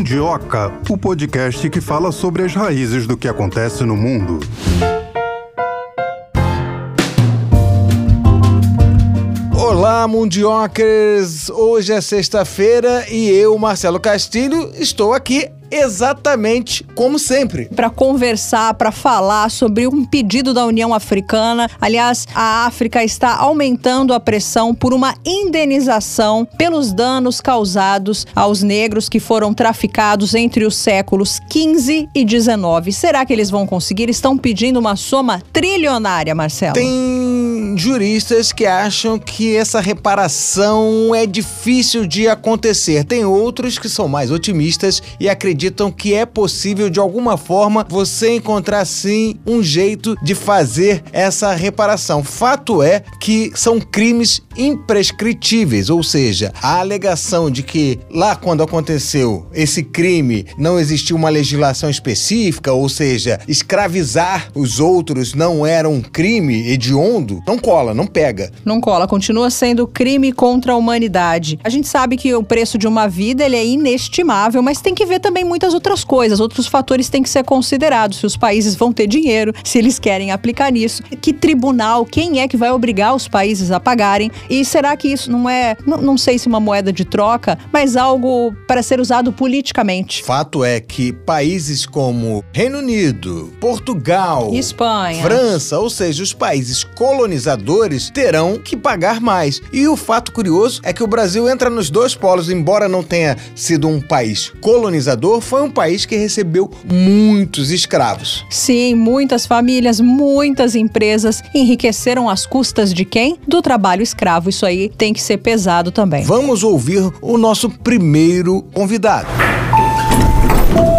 Mundioca, o podcast que fala sobre as raízes do que acontece no mundo. Olá, Mundiocas! Hoje é sexta-feira e eu, Marcelo Castilho, estou aqui exatamente como sempre. Para conversar, para falar sobre um pedido da União Africana. Aliás, a África está aumentando a pressão por uma indenização pelos danos causados aos negros que foram traficados entre os séculos 15 e 19. Será que eles vão conseguir? Estão pedindo uma soma trilionária, Marcelo. Tem juristas que acham que essa reparação é difícil de acontecer. Tem outros que são mais otimistas e acreditam acreditam que é possível de alguma forma você encontrar sim um jeito de fazer essa reparação. Fato é que são crimes imprescritíveis, ou seja, a alegação de que lá quando aconteceu esse crime não existia uma legislação específica, ou seja, escravizar os outros não era um crime hediondo, não cola, não pega. Não cola, continua sendo crime contra a humanidade. A gente sabe que o preço de uma vida ele é inestimável, mas tem que ver também muitas outras coisas, outros fatores têm que ser considerados. Se os países vão ter dinheiro, se eles querem aplicar nisso, que tribunal, quem é que vai obrigar os países a pagarem? E será que isso não é, não, não sei se uma moeda de troca, mas algo para ser usado politicamente? Fato é que países como Reino Unido, Portugal, Espanha, França, ou seja, os países colonizadores terão que pagar mais. E o fato curioso é que o Brasil entra nos dois polos, embora não tenha sido um país colonizador, foi um país que recebeu muitos escravos. Sim, muitas famílias, muitas empresas enriqueceram às custas de quem? Do trabalho escravo. Isso aí tem que ser pesado também. Vamos ouvir o nosso primeiro convidado.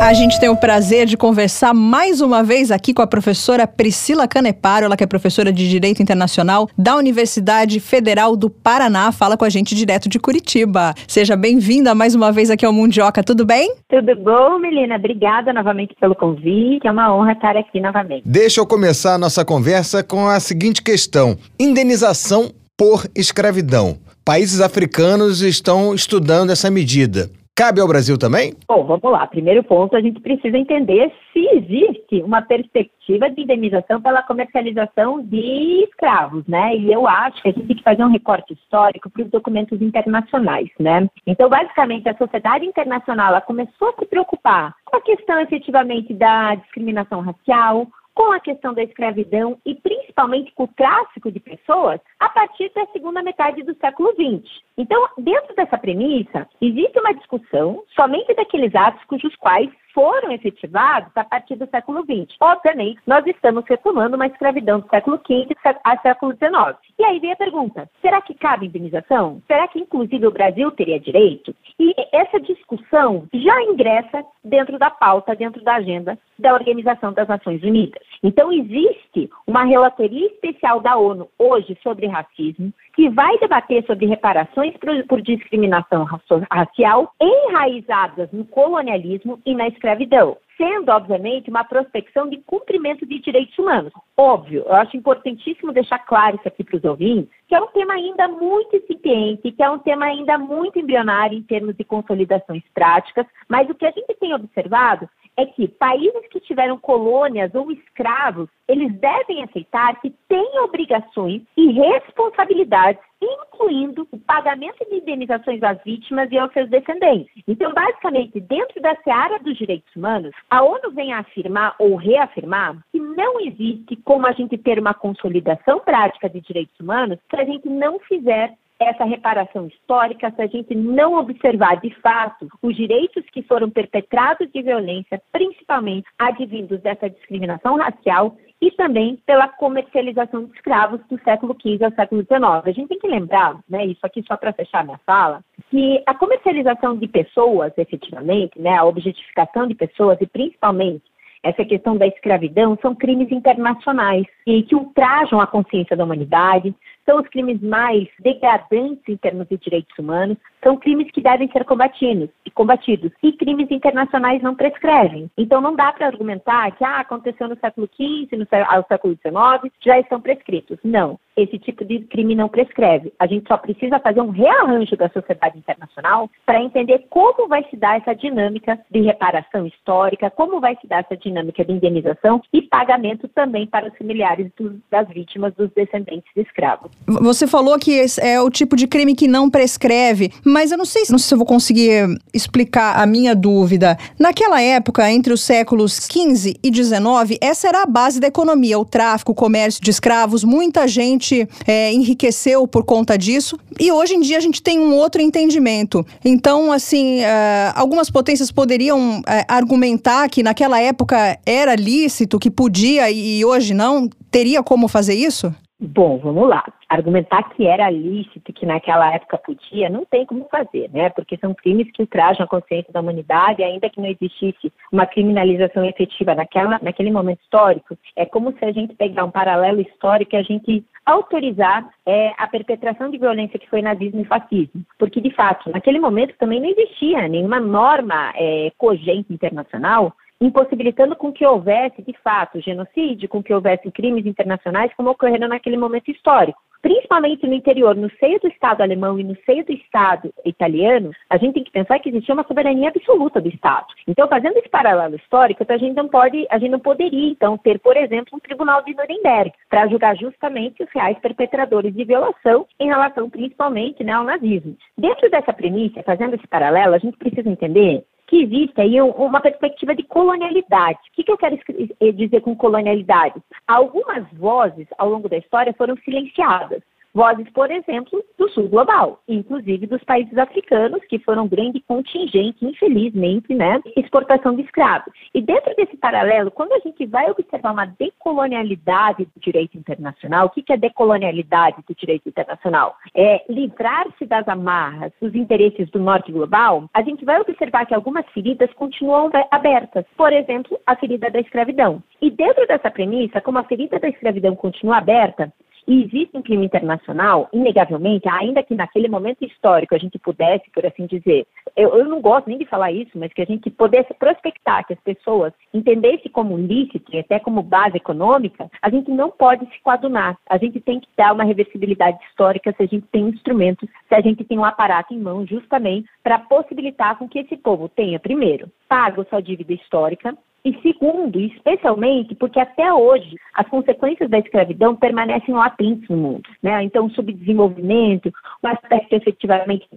A gente tem o prazer de conversar mais uma vez aqui com a professora Priscila Caneparo, ela que é professora de Direito Internacional da Universidade Federal do Paraná, fala com a gente direto de Curitiba. Seja bem-vinda mais uma vez aqui ao Mundioca, tudo bem? Tudo bom, Melina? Obrigada novamente pelo convite, é uma honra estar aqui novamente. Deixa eu começar a nossa conversa com a seguinte questão: indenização por escravidão. Países africanos estão estudando essa medida. Cabe ao Brasil também? Bom, vamos lá. Primeiro ponto, a gente precisa entender se existe uma perspectiva de indenização pela comercialização de escravos, né? E eu acho que a gente tem que fazer um recorte histórico para os documentos internacionais, né? Então, basicamente, a sociedade internacional começou a se preocupar com a questão efetivamente da discriminação racial, com a questão da escravidão e principalmente com o tráfico de pessoas a partir da segunda metade do século XX. Então, dentro dessa premissa, existe uma discussão somente daqueles atos cujos quais foram efetivados a partir do século XX. Obviamente, nós estamos retomando uma escravidão do século XV a século XIX. E aí vem a pergunta: será que cabe indenização? Será que, inclusive, o Brasil teria direito? E essa discussão já ingressa dentro da pauta, dentro da agenda da Organização das Nações Unidas. Então, existe uma relatoria especial da ONU hoje sobre racismo, que vai debater sobre reparações por, por discriminação racial enraizadas no colonialismo e na escravidão sendo, obviamente, uma prospecção de cumprimento de direitos humanos. Óbvio, eu acho importantíssimo deixar claro isso aqui para os ouvintes, que é um tema ainda muito incipiente, que é um tema ainda muito embrionário em termos de consolidações práticas, mas o que a gente tem observado é que países que tiveram colônias ou escravos, eles devem aceitar que têm obrigações e responsabilidades, incluindo o pagamento de indenizações às vítimas e aos seus descendentes. Então, basicamente, dentro da seara dos direitos humanos, a ONU vem afirmar ou reafirmar que não existe como a gente ter uma consolidação prática de direitos humanos se a gente não fizer essa reparação histórica se a gente não observar de fato os direitos que foram perpetrados de violência, principalmente advindos dessa discriminação racial e também pela comercialização de escravos do século XV ao século XIX. A gente tem que lembrar, né, isso aqui só para fechar minha fala, que a comercialização de pessoas, efetivamente, né, a objetificação de pessoas e principalmente essa questão da escravidão são crimes internacionais e que ultrajam a consciência da humanidade, são os crimes mais degradantes em termos de direitos humanos, são crimes que devem ser combatidos, combatidos. E crimes internacionais não prescrevem. Então não dá para argumentar que ah, aconteceu no século XV, no século XIX, já estão prescritos. Não esse tipo de crime não prescreve. A gente só precisa fazer um rearranjo da sociedade internacional para entender como vai se dar essa dinâmica de reparação histórica, como vai se dar essa dinâmica de indenização e pagamento também para os familiares das vítimas dos descendentes de escravos. Você falou que é o tipo de crime que não prescreve, mas eu não sei, não sei se eu vou conseguir explicar a minha dúvida. Naquela época, entre os séculos 15 e 19, essa era a base da economia, o tráfico, o comércio de escravos, muita gente é, enriqueceu por conta disso. E hoje em dia a gente tem um outro entendimento. Então, assim, é, algumas potências poderiam é, argumentar que naquela época era lícito, que podia e hoje não. Teria como fazer isso? Bom, vamos lá. Argumentar que era lícito, que naquela época podia, não tem como fazer, né? Porque são crimes que ultrajam a consciência da humanidade, ainda que não existisse uma criminalização efetiva naquela, naquele momento histórico. É como se a gente pegar um paralelo histórico e a gente autorizar é, a perpetração de violência que foi nazismo e fascismo. Porque, de fato, naquele momento também não existia nenhuma norma é, cogente internacional impossibilitando com que houvesse, de fato, genocídio, com que houvesse crimes internacionais como ocorreram naquele momento histórico. Principalmente no interior, no seio do Estado alemão e no seio do Estado italiano, a gente tem que pensar que existia uma soberania absoluta do Estado. Então, fazendo esse paralelo histórico, a gente não pode, a gente não poderia, então, ter, por exemplo, um tribunal de Nuremberg para julgar justamente os reais perpetradores de violação em relação, principalmente, né, ao nazismo. Dentro dessa premissa, fazendo esse paralelo, a gente precisa entender que existe aí uma perspectiva de colonialidade. O que, que eu quero eh, dizer com colonialidade? Algumas vozes ao longo da história foram silenciadas. Vozes, por exemplo, do sul global, inclusive dos países africanos, que foram grande contingente, infelizmente, né, exportação de escravos. E dentro desse paralelo, quando a gente vai observar uma decolonialidade do direito internacional, o que é decolonialidade do direito internacional? É livrar-se das amarras dos interesses do norte global, a gente vai observar que algumas feridas continuam abertas. Por exemplo, a ferida da escravidão. E dentro dessa premissa, como a ferida da escravidão continua aberta, e existe um crime internacional, inegavelmente, ainda que naquele momento histórico a gente pudesse, por assim dizer, eu, eu não gosto nem de falar isso, mas que a gente pudesse prospectar, que as pessoas entendessem como lícito e até como base econômica, a gente não pode se coadunar. A gente tem que dar uma reversibilidade histórica se a gente tem instrumentos, se a gente tem um aparato em mão justamente para possibilitar com que esse povo tenha, primeiro, pago sua dívida histórica, e segundo, especialmente, porque até hoje as consequências da escravidão permanecem latentes no mundo. Né? Então, o subdesenvolvimento, o aspecto efetivamente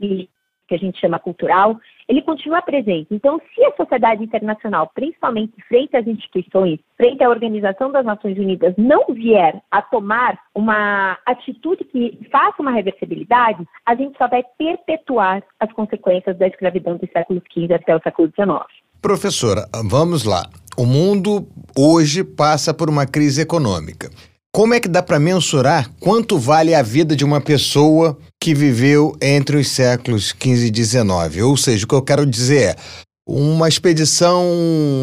que a gente chama cultural, ele continua presente. Então, se a sociedade internacional, principalmente frente às instituições, frente à Organização das Nações Unidas, não vier a tomar uma atitude que faça uma reversibilidade, a gente só vai perpetuar as consequências da escravidão do século XV até o século XIX. Professora, vamos lá. O mundo hoje passa por uma crise econômica. Como é que dá para mensurar quanto vale a vida de uma pessoa que viveu entre os séculos 15 e 19? Ou seja, o que eu quero dizer é: uma expedição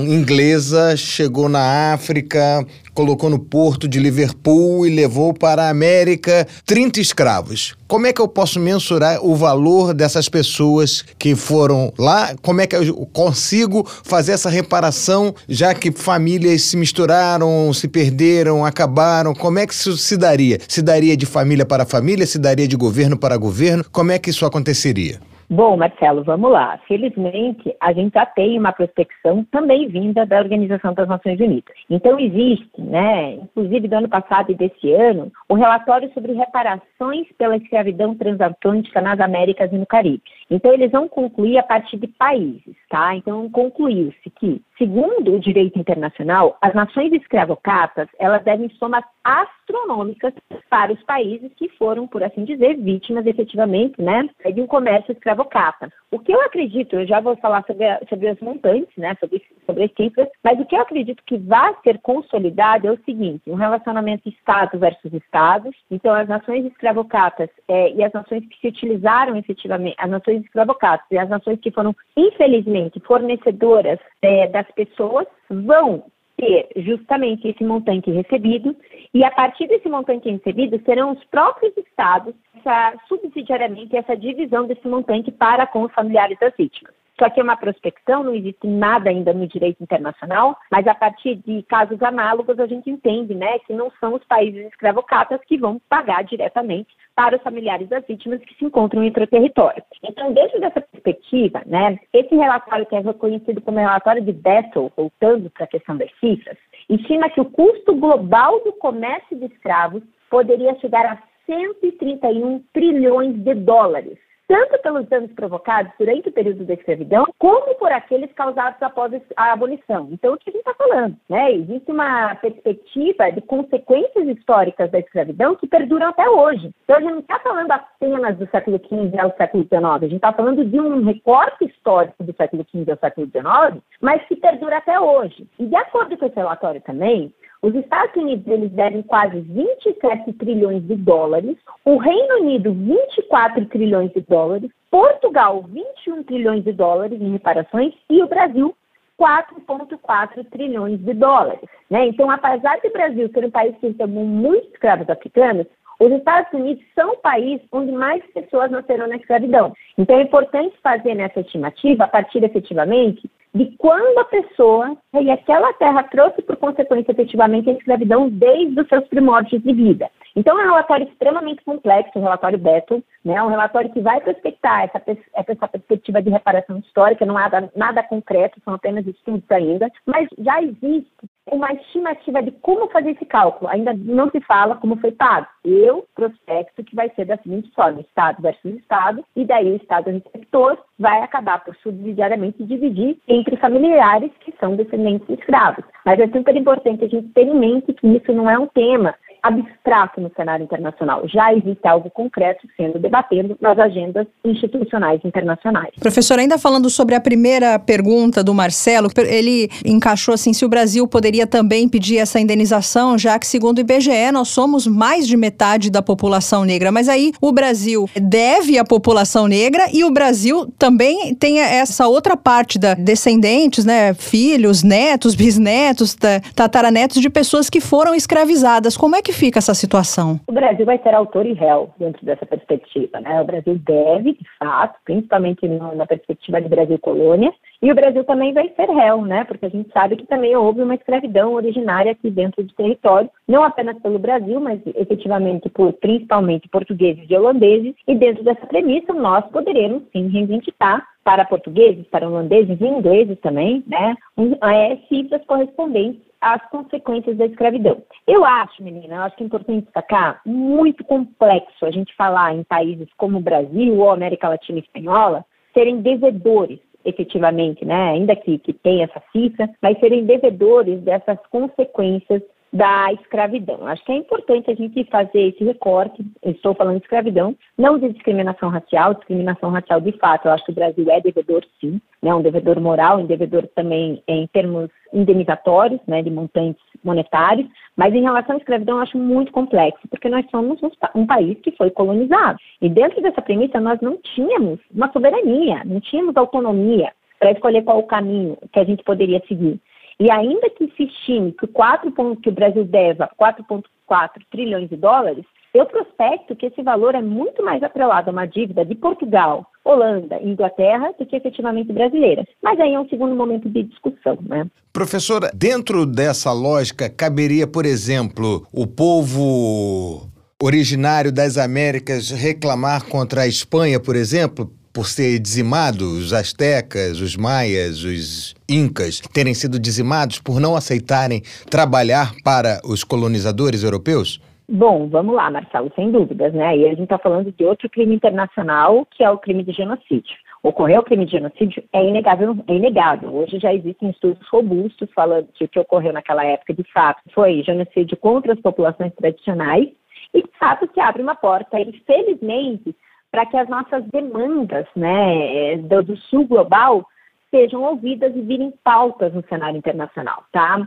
inglesa chegou na África, colocou no porto de Liverpool e levou para a América 30 escravos. Como é que eu posso mensurar o valor dessas pessoas que foram lá? Como é que eu consigo fazer essa reparação, já que famílias se misturaram, se perderam, acabaram? Como é que isso se daria? Se daria de família para família? Se daria de governo para governo? Como é que isso aconteceria? Bom, Marcelo, vamos lá. Felizmente, a gente já tem uma prospecção também vinda da Organização das Nações Unidas. Então, existe, né, inclusive do ano passado e desse ano, o relatório sobre reparações pela escravidão transatlântica nas Américas e no Caribe. Então, eles vão concluir a partir de países, tá? Então, concluiu-se que, segundo o direito internacional, as nações escravocatas, elas devem somas astronômicas para os países que foram, por assim dizer, vítimas efetivamente, né, de um comércio escravocata. O que eu acredito, eu já vou falar sobre, a, sobre as montantes, né, sobre, sobre as cifras, mas o que eu acredito que vai ser consolidado é o seguinte, um relacionamento Estado versus Estados, então as nações escravocatas é, e as nações que se utilizaram efetivamente, as nações escravocatas e as nações que foram, infelizmente, fornecedoras é, das pessoas, vão ter justamente esse montante recebido e a partir desse montante recebido serão os próprios estados essa, subsidiariamente essa divisão desse montante para com os familiares das vítimas. Isso aqui é uma prospecção, não existe nada ainda no direito internacional, mas a partir de casos análogos a gente entende né, que não são os países escravocatas que vão pagar diretamente para os familiares das vítimas que se encontram em o território. Então, dentro dessa perspectiva, né, esse relatório que é reconhecido como relatório de Bessel, voltando para a questão das cifras, estima que o custo global do comércio de escravos poderia chegar a 131 trilhões de dólares tanto pelos danos provocados durante o período da escravidão, como por aqueles causados após a abolição. Então, o que a gente está falando? Né? Existe uma perspectiva de consequências históricas da escravidão que perduram até hoje. Então, a gente não está falando apenas do século XV ao século XIX, a gente está falando de um recorte histórico do século XV ao século XIX, mas que perdura até hoje. E, de acordo com esse relatório também, os Estados Unidos eles devem quase 27 trilhões de dólares, o Reino Unido 24 trilhões de dólares, Portugal 21 trilhões de dólares em reparações e o Brasil 4,4 trilhões de dólares. Né? Então, apesar de o Brasil ser um país que recebeu muitos escravos africanos, os Estados Unidos são o país onde mais pessoas nasceram na escravidão. Então é importante fazer nessa estimativa, a partir efetivamente de quando a pessoa e aquela terra trouxe por consequência efetivamente a escravidão desde os seus primórdios de vida. Então é um relatório extremamente complexo, o relatório Beto, né, um relatório que vai prospectar essa, essa perspectiva de reparação histórica, não há nada, nada concreto, são apenas estudos ainda, mas já existe uma estimativa de como fazer esse cálculo. Ainda não se fala como foi pago. Eu prospecto que vai ser da seguinte forma: Estado versus Estado, e daí o Estado receptor vai acabar por subsidiariamente dividir entre familiares que são descendentes de escravos. Mas é super importante a gente ter em mente que isso não é um tema abstrato no cenário internacional. Já existe algo concreto sendo debatido nas agendas institucionais internacionais. Professor, ainda falando sobre a primeira pergunta do Marcelo, ele encaixou assim se o Brasil poderia também pedir essa indenização, já que segundo o IBGE nós somos mais de metade da população negra. Mas aí o Brasil deve à população negra e o Brasil também tem essa outra parte da descendentes, né, filhos, netos, bisnetos, tataranetos de pessoas que foram escravizadas. Como é que que fica essa situação? O Brasil vai ser autor e réu dentro dessa perspectiva. Né? O Brasil deve, de fato, principalmente na perspectiva de Brasil colônia, e o Brasil também vai ser réu, né? porque a gente sabe que também houve uma escravidão originária aqui dentro do território, não apenas pelo Brasil, mas efetivamente por principalmente portugueses e holandeses, e dentro dessa premissa nós poderemos sim reivindicar para portugueses, para holandeses e ingleses também, né, um, é, cifras correspondentes às consequências da escravidão. Eu acho, menina, eu acho que é importante destacar, muito complexo a gente falar em países como o Brasil ou América Latina e Espanhola serem devedores efetivamente, né, ainda que, que tenha essa cifra, mas serem devedores dessas consequências da escravidão. Acho que é importante a gente fazer esse recorte, estou falando de escravidão, não de discriminação racial, discriminação racial de fato, eu acho que o Brasil é devedor sim, né, um devedor moral, um devedor também em termos indenizatórios, né, de montantes monetários, mas em relação à escravidão eu acho muito complexo, porque nós somos um país que foi colonizado. E dentro dessa premissa nós não tínhamos uma soberania, não tínhamos autonomia para escolher qual o caminho que a gente poderia seguir. E ainda que se estime que, 4, que o Brasil deva 4,4 trilhões de dólares, eu prospecto que esse valor é muito mais atrelado a uma dívida de Portugal, Holanda e Inglaterra do que efetivamente brasileira. Mas aí é um segundo momento de discussão, né? Professora, dentro dessa lógica, caberia, por exemplo, o povo originário das Américas reclamar contra a Espanha, por exemplo, por ser dizimado, os astecas, os maias, os incas, terem sido dizimados por não aceitarem trabalhar para os colonizadores europeus? Bom, vamos lá, Marcelo, sem dúvidas, né? E a gente está falando de outro crime internacional, que é o crime de genocídio. Ocorreu o crime de genocídio é inegável, é inegável. Hoje já existem estudos robustos falando o que ocorreu naquela época, de fato, foi genocídio contra as populações tradicionais e, de fato, se abre uma porta, infelizmente, para que as nossas demandas né, do, do sul global sejam ouvidas e virem pautas no cenário internacional, tá?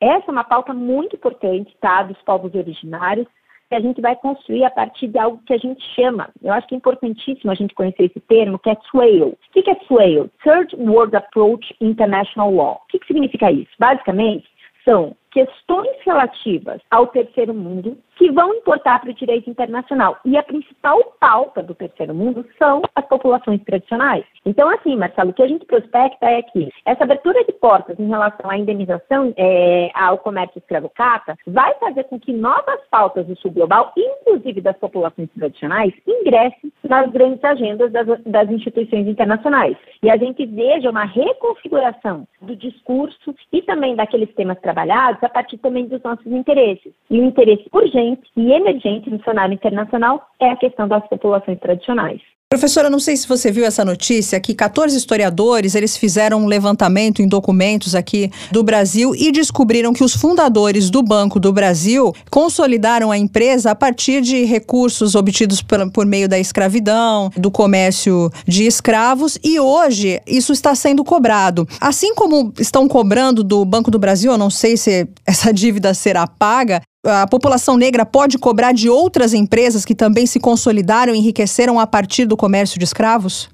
Essa é uma pauta muito importante, tá, dos povos originários, que a gente vai construir a partir de algo que a gente chama, eu acho que é importantíssimo a gente conhecer esse termo, que é SWALE. O que é SWALE? Third World Approach International Law. O que significa isso? Basicamente, são questões relativas ao terceiro mundo que vão importar para o direito internacional. E a principal pauta do terceiro mundo são as populações tradicionais. Então, assim, Marcelo, o que a gente prospecta é que essa abertura de portas em relação à indenização é, ao comércio escravocata vai fazer com que novas pautas do sul global, inclusive das populações tradicionais, ingressem nas grandes agendas das, das instituições internacionais. E a gente veja uma reconfiguração do discurso e também daqueles temas trabalhados a partir também dos nossos interesses. E o interesse urgente e emergente no cenário internacional é a questão das populações tradicionais. Professora, não sei se você viu essa notícia que 14 historiadores, eles fizeram um levantamento em documentos aqui do Brasil e descobriram que os fundadores do Banco do Brasil consolidaram a empresa a partir de recursos obtidos por, por meio da escravidão, do comércio de escravos e hoje isso está sendo cobrado. Assim como estão cobrando do Banco do Brasil, eu não sei se essa dívida será paga, a população negra pode cobrar de outras empresas que também se consolidaram e enriqueceram a partir do comércio de escravos?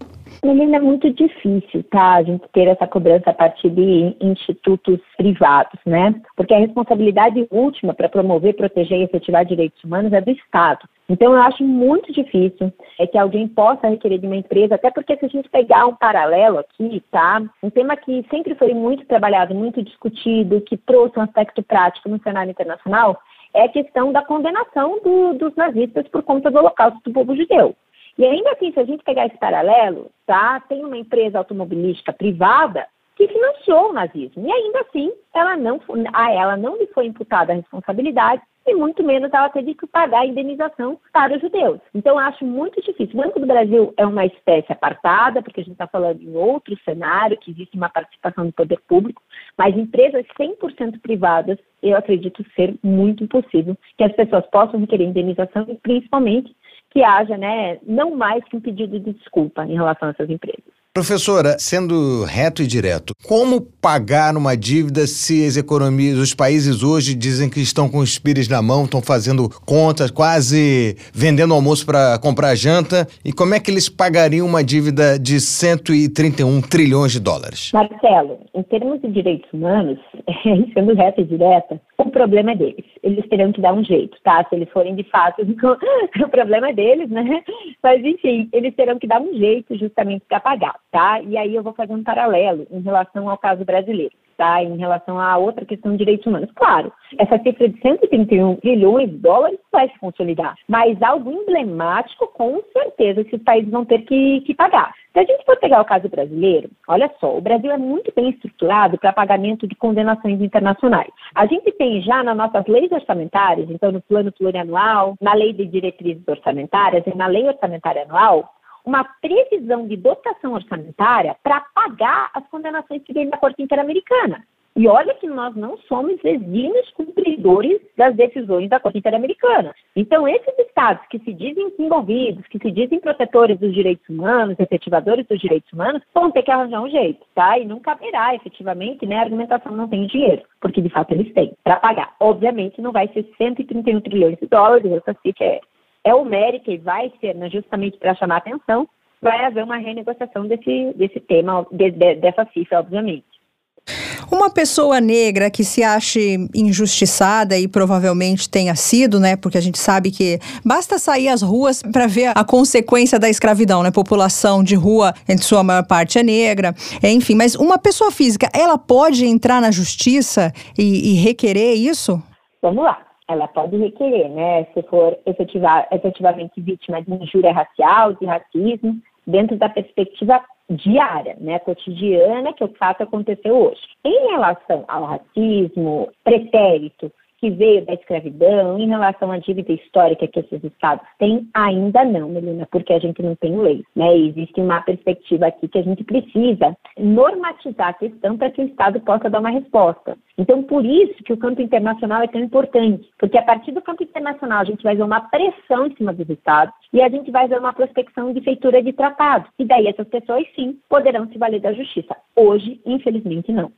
Menina, é muito difícil, tá? A gente ter essa cobrança a partir de institutos privados, né? Porque a responsabilidade última para promover, proteger e efetivar direitos humanos é do Estado. Então, eu acho muito difícil é que alguém possa requerer de uma empresa, até porque se a gente pegar um paralelo aqui, tá? Um tema que sempre foi muito trabalhado, muito discutido, que trouxe um aspecto prático no cenário internacional, é a questão da condenação do, dos nazistas por conta do holocausto do povo judeu. E ainda assim, se a gente pegar esse paralelo, tá, tem uma empresa automobilística privada que financiou o nazismo. E ainda assim, ela não, a ela não lhe foi imputada a responsabilidade e muito menos ela teve que pagar a indenização para os judeus. Então, acho muito difícil. O Banco do Brasil é uma espécie apartada, porque a gente está falando em outro cenário, que existe uma participação do poder público, mas empresas 100% privadas, eu acredito ser muito impossível que as pessoas possam requerer indenização e, principalmente, que haja né, não mais que um pedido de desculpa em relação a essas empresas. Professora, sendo reto e direto, como pagar uma dívida se as economias, os países hoje dizem que estão com os pires na mão, estão fazendo contas, quase vendendo almoço para comprar janta? E como é que eles pagariam uma dívida de 131 trilhões de dólares? Marcelo, em termos de direitos humanos, sendo reto e direta, o problema é deles. Eles terão que dar um jeito, tá? Se eles forem de fato, o problema é deles, né? Mas enfim, eles terão que dar um jeito justamente para pagar tá? E aí eu vou fazer um paralelo em relação ao caso brasileiro, tá? Em relação a outra questão de direitos humanos. Claro, essa cifra de 131 bilhões de dólares vai se consolidar, mas algo emblemático, com certeza, esses países vão ter que, que pagar. Se a gente for pegar o caso brasileiro, olha só, o Brasil é muito bem estruturado para pagamento de condenações internacionais. A gente tem já nas nossas leis orçamentárias, então no plano plurianual, na lei de diretrizes orçamentárias e na lei orçamentária anual, uma previsão de dotação orçamentária para pagar as condenações que vêm da Corte Interamericana. E olha que nós não somos exímios cumpridores das decisões da Corte Interamericana. Então, esses estados que se dizem envolvidos, que se dizem protetores dos direitos humanos, efetivadores dos direitos humanos, vão ter que arranjar um jeito, tá? E não caberá, efetivamente, né, a argumentação não tem dinheiro, porque de fato eles têm para pagar. Obviamente, não vai ser 131 trilhões de dólares, essa cifra é é homérica e vai ser né, justamente para chamar atenção, vai haver uma renegociação desse, desse tema, de, de, dessa cifra, obviamente. Uma pessoa negra que se ache injustiçada e provavelmente tenha sido, né? Porque a gente sabe que basta sair às ruas para ver a consequência da escravidão, né? População de rua, em sua maior parte é negra, enfim. Mas uma pessoa física, ela pode entrar na justiça e, e requerer isso? Vamos lá ela pode requerer, né, se for efetivamente vítima de injúria racial, de racismo, dentro da perspectiva diária, né, cotidiana, que o fato aconteceu hoje. Em relação ao racismo, pretérito, que veio da escravidão, em relação à dívida histórica que esses estados têm, ainda não, Melina, porque a gente não tem lei. Né? existe uma perspectiva aqui que a gente precisa normatizar a questão para que o Estado possa dar uma resposta. Então, por isso que o campo internacional é tão importante, porque a partir do campo internacional a gente vai ver uma pressão em cima dos Estados e a gente vai ver uma prospecção de feitura de tratados. E daí essas pessoas, sim, poderão se valer da justiça. Hoje, infelizmente, não.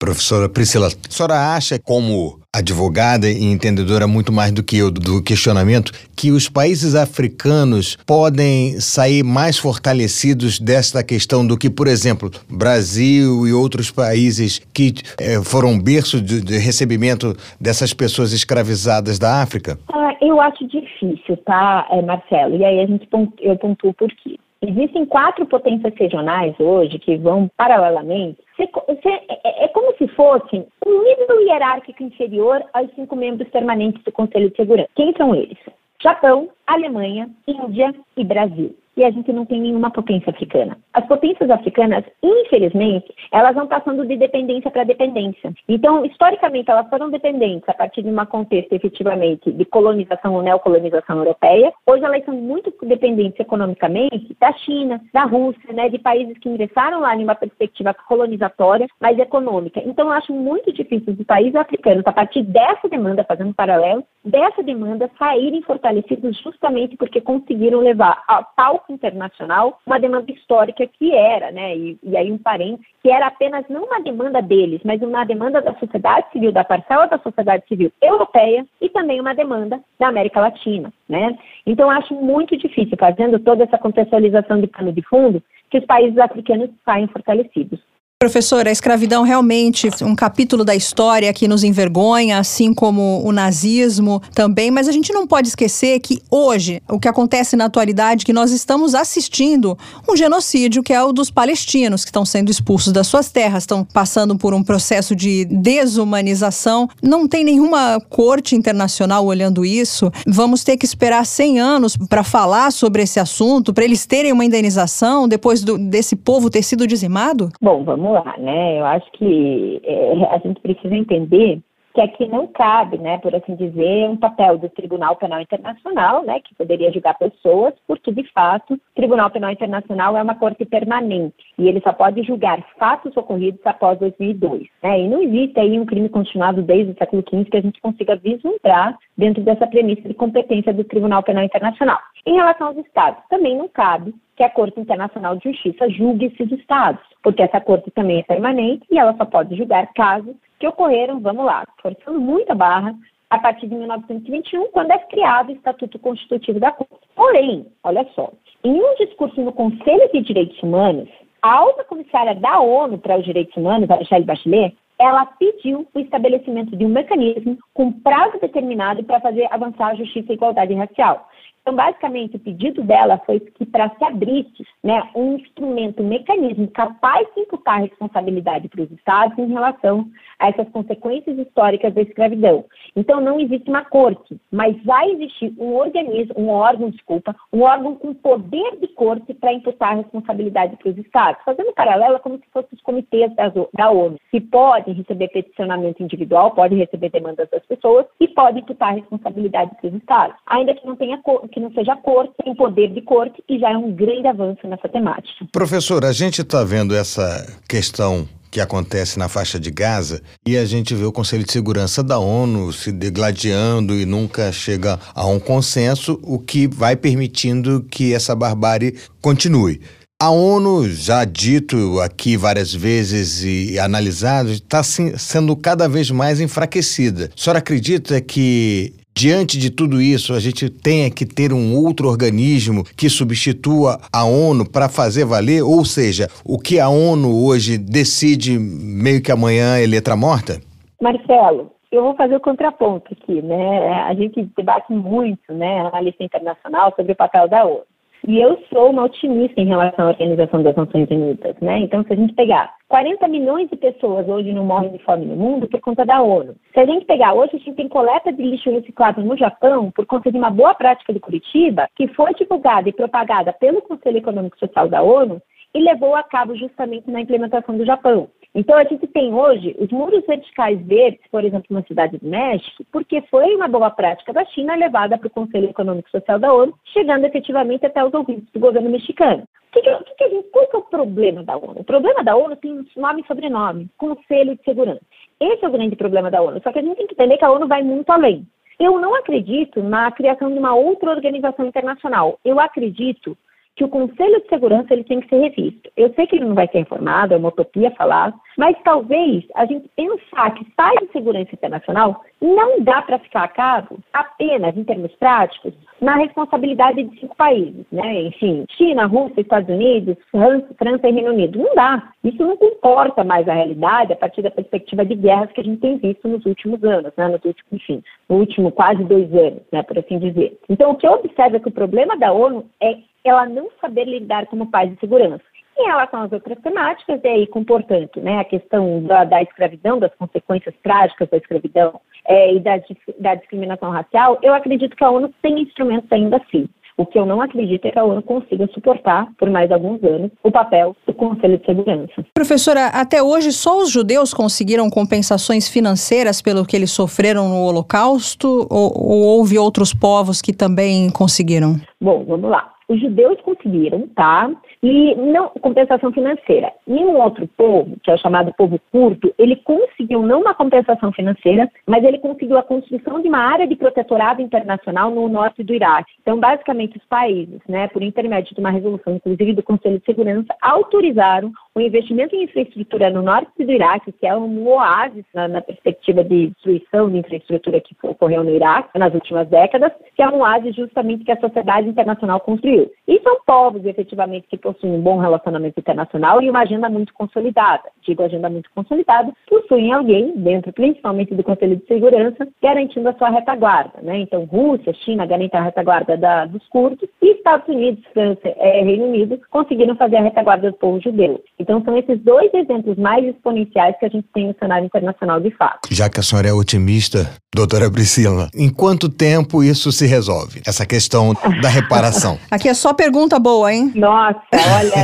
Professora Priscila, a senhora acha como advogada e entendedora muito mais do que eu do questionamento, que os países africanos podem sair mais fortalecidos desta questão do que, por exemplo, Brasil e outros países que eh, foram berço de, de, recebimento dessas pessoas escravizadas da África? Ah, eu acho difícil, tá, eh, Marcelo? E aí a gente eu pontuo por quê. Existem quatro potências regionais hoje que vão paralelamente. É, é como se fossem um nível hierárquico inferior aos cinco membros permanentes do Conselho de Segurança. Quem são eles? Japão, Alemanha, Índia e Brasil e a gente não tem nenhuma potência africana. As potências africanas, infelizmente, elas vão passando de dependência para dependência. Então, historicamente, elas foram dependentes a partir de um contexto, efetivamente, de colonização ou neocolonização europeia. Hoje, elas são muito dependentes economicamente da China, da Rússia, né, de países que ingressaram lá em uma perspectiva colonizatória, mas econômica. Então, eu acho muito difícil os países africanos, a partir dessa demanda, fazendo um paralelo, dessa demanda saírem fortalecidos justamente porque conseguiram levar a tal internacional uma demanda histórica que era, né, e, e aí um parente, que era apenas não uma demanda deles, mas uma demanda da sociedade civil, da parcela da sociedade civil europeia e também uma demanda da América Latina, né? Então acho muito difícil, fazendo toda essa contextualização de pano de fundo, que os países africanos saiam fortalecidos. Professora, a escravidão realmente um capítulo da história que nos envergonha, assim como o nazismo também, mas a gente não pode esquecer que hoje, o que acontece na atualidade, que nós estamos assistindo um genocídio que é o dos palestinos, que estão sendo expulsos das suas terras, estão passando por um processo de desumanização. Não tem nenhuma corte internacional olhando isso. Vamos ter que esperar 100 anos para falar sobre esse assunto, para eles terem uma indenização depois do, desse povo ter sido dizimado? Bom, vamos vamos lá, né? Eu acho que é, a gente precisa entender que aqui não cabe, né, por assim dizer, um papel do Tribunal Penal Internacional, né, que poderia julgar pessoas, porque de fato o Tribunal Penal Internacional é uma corte permanente e ele só pode julgar fatos ocorridos após 2002, né? E não existe aí um crime continuado desde o século XV que a gente consiga vislumbrar dentro dessa premissa de competência do Tribunal Penal Internacional. Em relação aos estados, também não cabe que a Corte Internacional de Justiça julgue esses estados, porque essa corte também é permanente e ela só pode julgar casos que ocorreram, vamos lá, forçando muita barra, a partir de 1921, quando é criado o Estatuto Constitutivo da Corte. Porém, olha só, em um discurso no Conselho de Direitos Humanos, a alta comissária da ONU para os Direitos Humanos, a Michelle Bachelet, ela pediu o estabelecimento de um mecanismo com prazo determinado para fazer avançar a justiça e a igualdade racial. Então, basicamente, o pedido dela foi que para se abrisse né, um instrumento, um mecanismo capaz de imputar responsabilidade para os Estados em relação a essas consequências históricas da escravidão. Então, não existe uma corte, mas vai existir um organismo, um órgão, desculpa, um órgão com poder de corte para imputar responsabilidade para os Estados, fazendo paralela como se fossem os comitês da ONU, que podem receber peticionamento individual, podem receber demandas das pessoas e podem imputar responsabilidade para os Estados, ainda que não tenha que não seja corte, tem poder de corte e já é um grande avanço nessa temática. Professor, a gente está vendo essa questão que acontece na faixa de Gaza e a gente vê o Conselho de Segurança da ONU se degladiando e nunca chega a um consenso, o que vai permitindo que essa barbárie continue. A ONU, já dito aqui várias vezes e analisado, está sendo cada vez mais enfraquecida. A senhora acredita que Diante de tudo isso, a gente tem que ter um outro organismo que substitua a ONU para fazer valer, ou seja, o que a ONU hoje decide meio que amanhã é letra morta? Marcelo, eu vou fazer o contraponto aqui, né? A gente debate muito, né, na lista internacional sobre o papel da ONU. E eu sou uma otimista em relação à Organização das Nações Unidas, né? Então, se a gente pegar 40 milhões de pessoas hoje não morrem de fome no mundo por conta da ONU. Se a gente pegar hoje, a gente tem coleta de lixo reciclado no Japão por conta de uma boa prática de Curitiba, que foi divulgada e propagada pelo Conselho Econômico Social da ONU e levou a cabo justamente na implementação do Japão. Então, a gente tem hoje os muros verticais verdes, por exemplo, na Cidade do México, porque foi uma boa prática da China levada para o Conselho Econômico e Social da ONU, chegando efetivamente até os ouvidos do governo mexicano. Que, que, que gente, qual que é o problema da ONU? O problema da ONU tem nome e sobrenome, Conselho de Segurança. Esse é o grande problema da ONU, só que a gente tem que entender que a ONU vai muito além. Eu não acredito na criação de uma outra organização internacional. Eu acredito que o Conselho de Segurança ele tem que ser revisto. Eu sei que ele não vai ser reformado, é uma utopia falar, mas talvez a gente pensar que paz e segurança internacional não dá para ficar a cabo apenas, em termos práticos, na responsabilidade de cinco países, né? Enfim, China, Rússia, Estados Unidos, França, e Reino Unido. Não dá. Isso não comporta mais a realidade a partir da perspectiva de guerras que a gente tem visto nos últimos anos, né? Nos últimos, enfim, no último quase dois anos, né? Por assim dizer. Então, o que eu observo é que o problema da ONU é ela não saber lidar como paz e segurança. Em relação às outras temáticas, e aí comportando né, a questão da, da, escravidão, das consequências trágicas da escravidão é, e da, da discriminação racial, eu acredito que a ONU tem instrumentos ainda assim. O que eu não acredito é que a ONU consiga suportar, por mais alguns anos, o papel do Conselho de Segurança. Professora, até hoje só os judeus conseguiram compensações financeiras pelo que eles sofreram no Holocausto ou, ou houve outros povos que também conseguiram? Bom, vamos lá. Os judeus conseguiram, tá? E não compensação financeira. Nenhum outro povo, que é o chamado povo curto, ele conseguiu não uma compensação financeira, mas ele conseguiu a construção de uma área de protetorado internacional no norte do Iraque. Então, basicamente, os países, né, por intermédio de uma resolução, inclusive do Conselho de Segurança, autorizaram o investimento em infraestrutura no norte do Iraque, que é um oásis na, na perspectiva de destruição de infraestrutura que ocorreu no Iraque nas últimas décadas, que é um oásis justamente que a sociedade internacional construiu. E são povos, efetivamente, que possuem um bom relacionamento internacional e uma agenda muito consolidada. Digo agenda muito consolidada, possuem alguém, dentro principalmente do Conselho de Segurança, garantindo a sua retaguarda. Né? Então, Rússia, China garantem a retaguarda da, dos curdos e Estados Unidos, França e é, Reino Unido conseguiram fazer a retaguarda do povo judeu. Então, são esses dois exemplos mais exponenciais que a gente tem no cenário internacional de fato. Já que a senhora é otimista, doutora Priscila, em quanto tempo isso se resolve? Essa questão da reparação. Aqui é só pergunta boa, hein? Nossa, olha.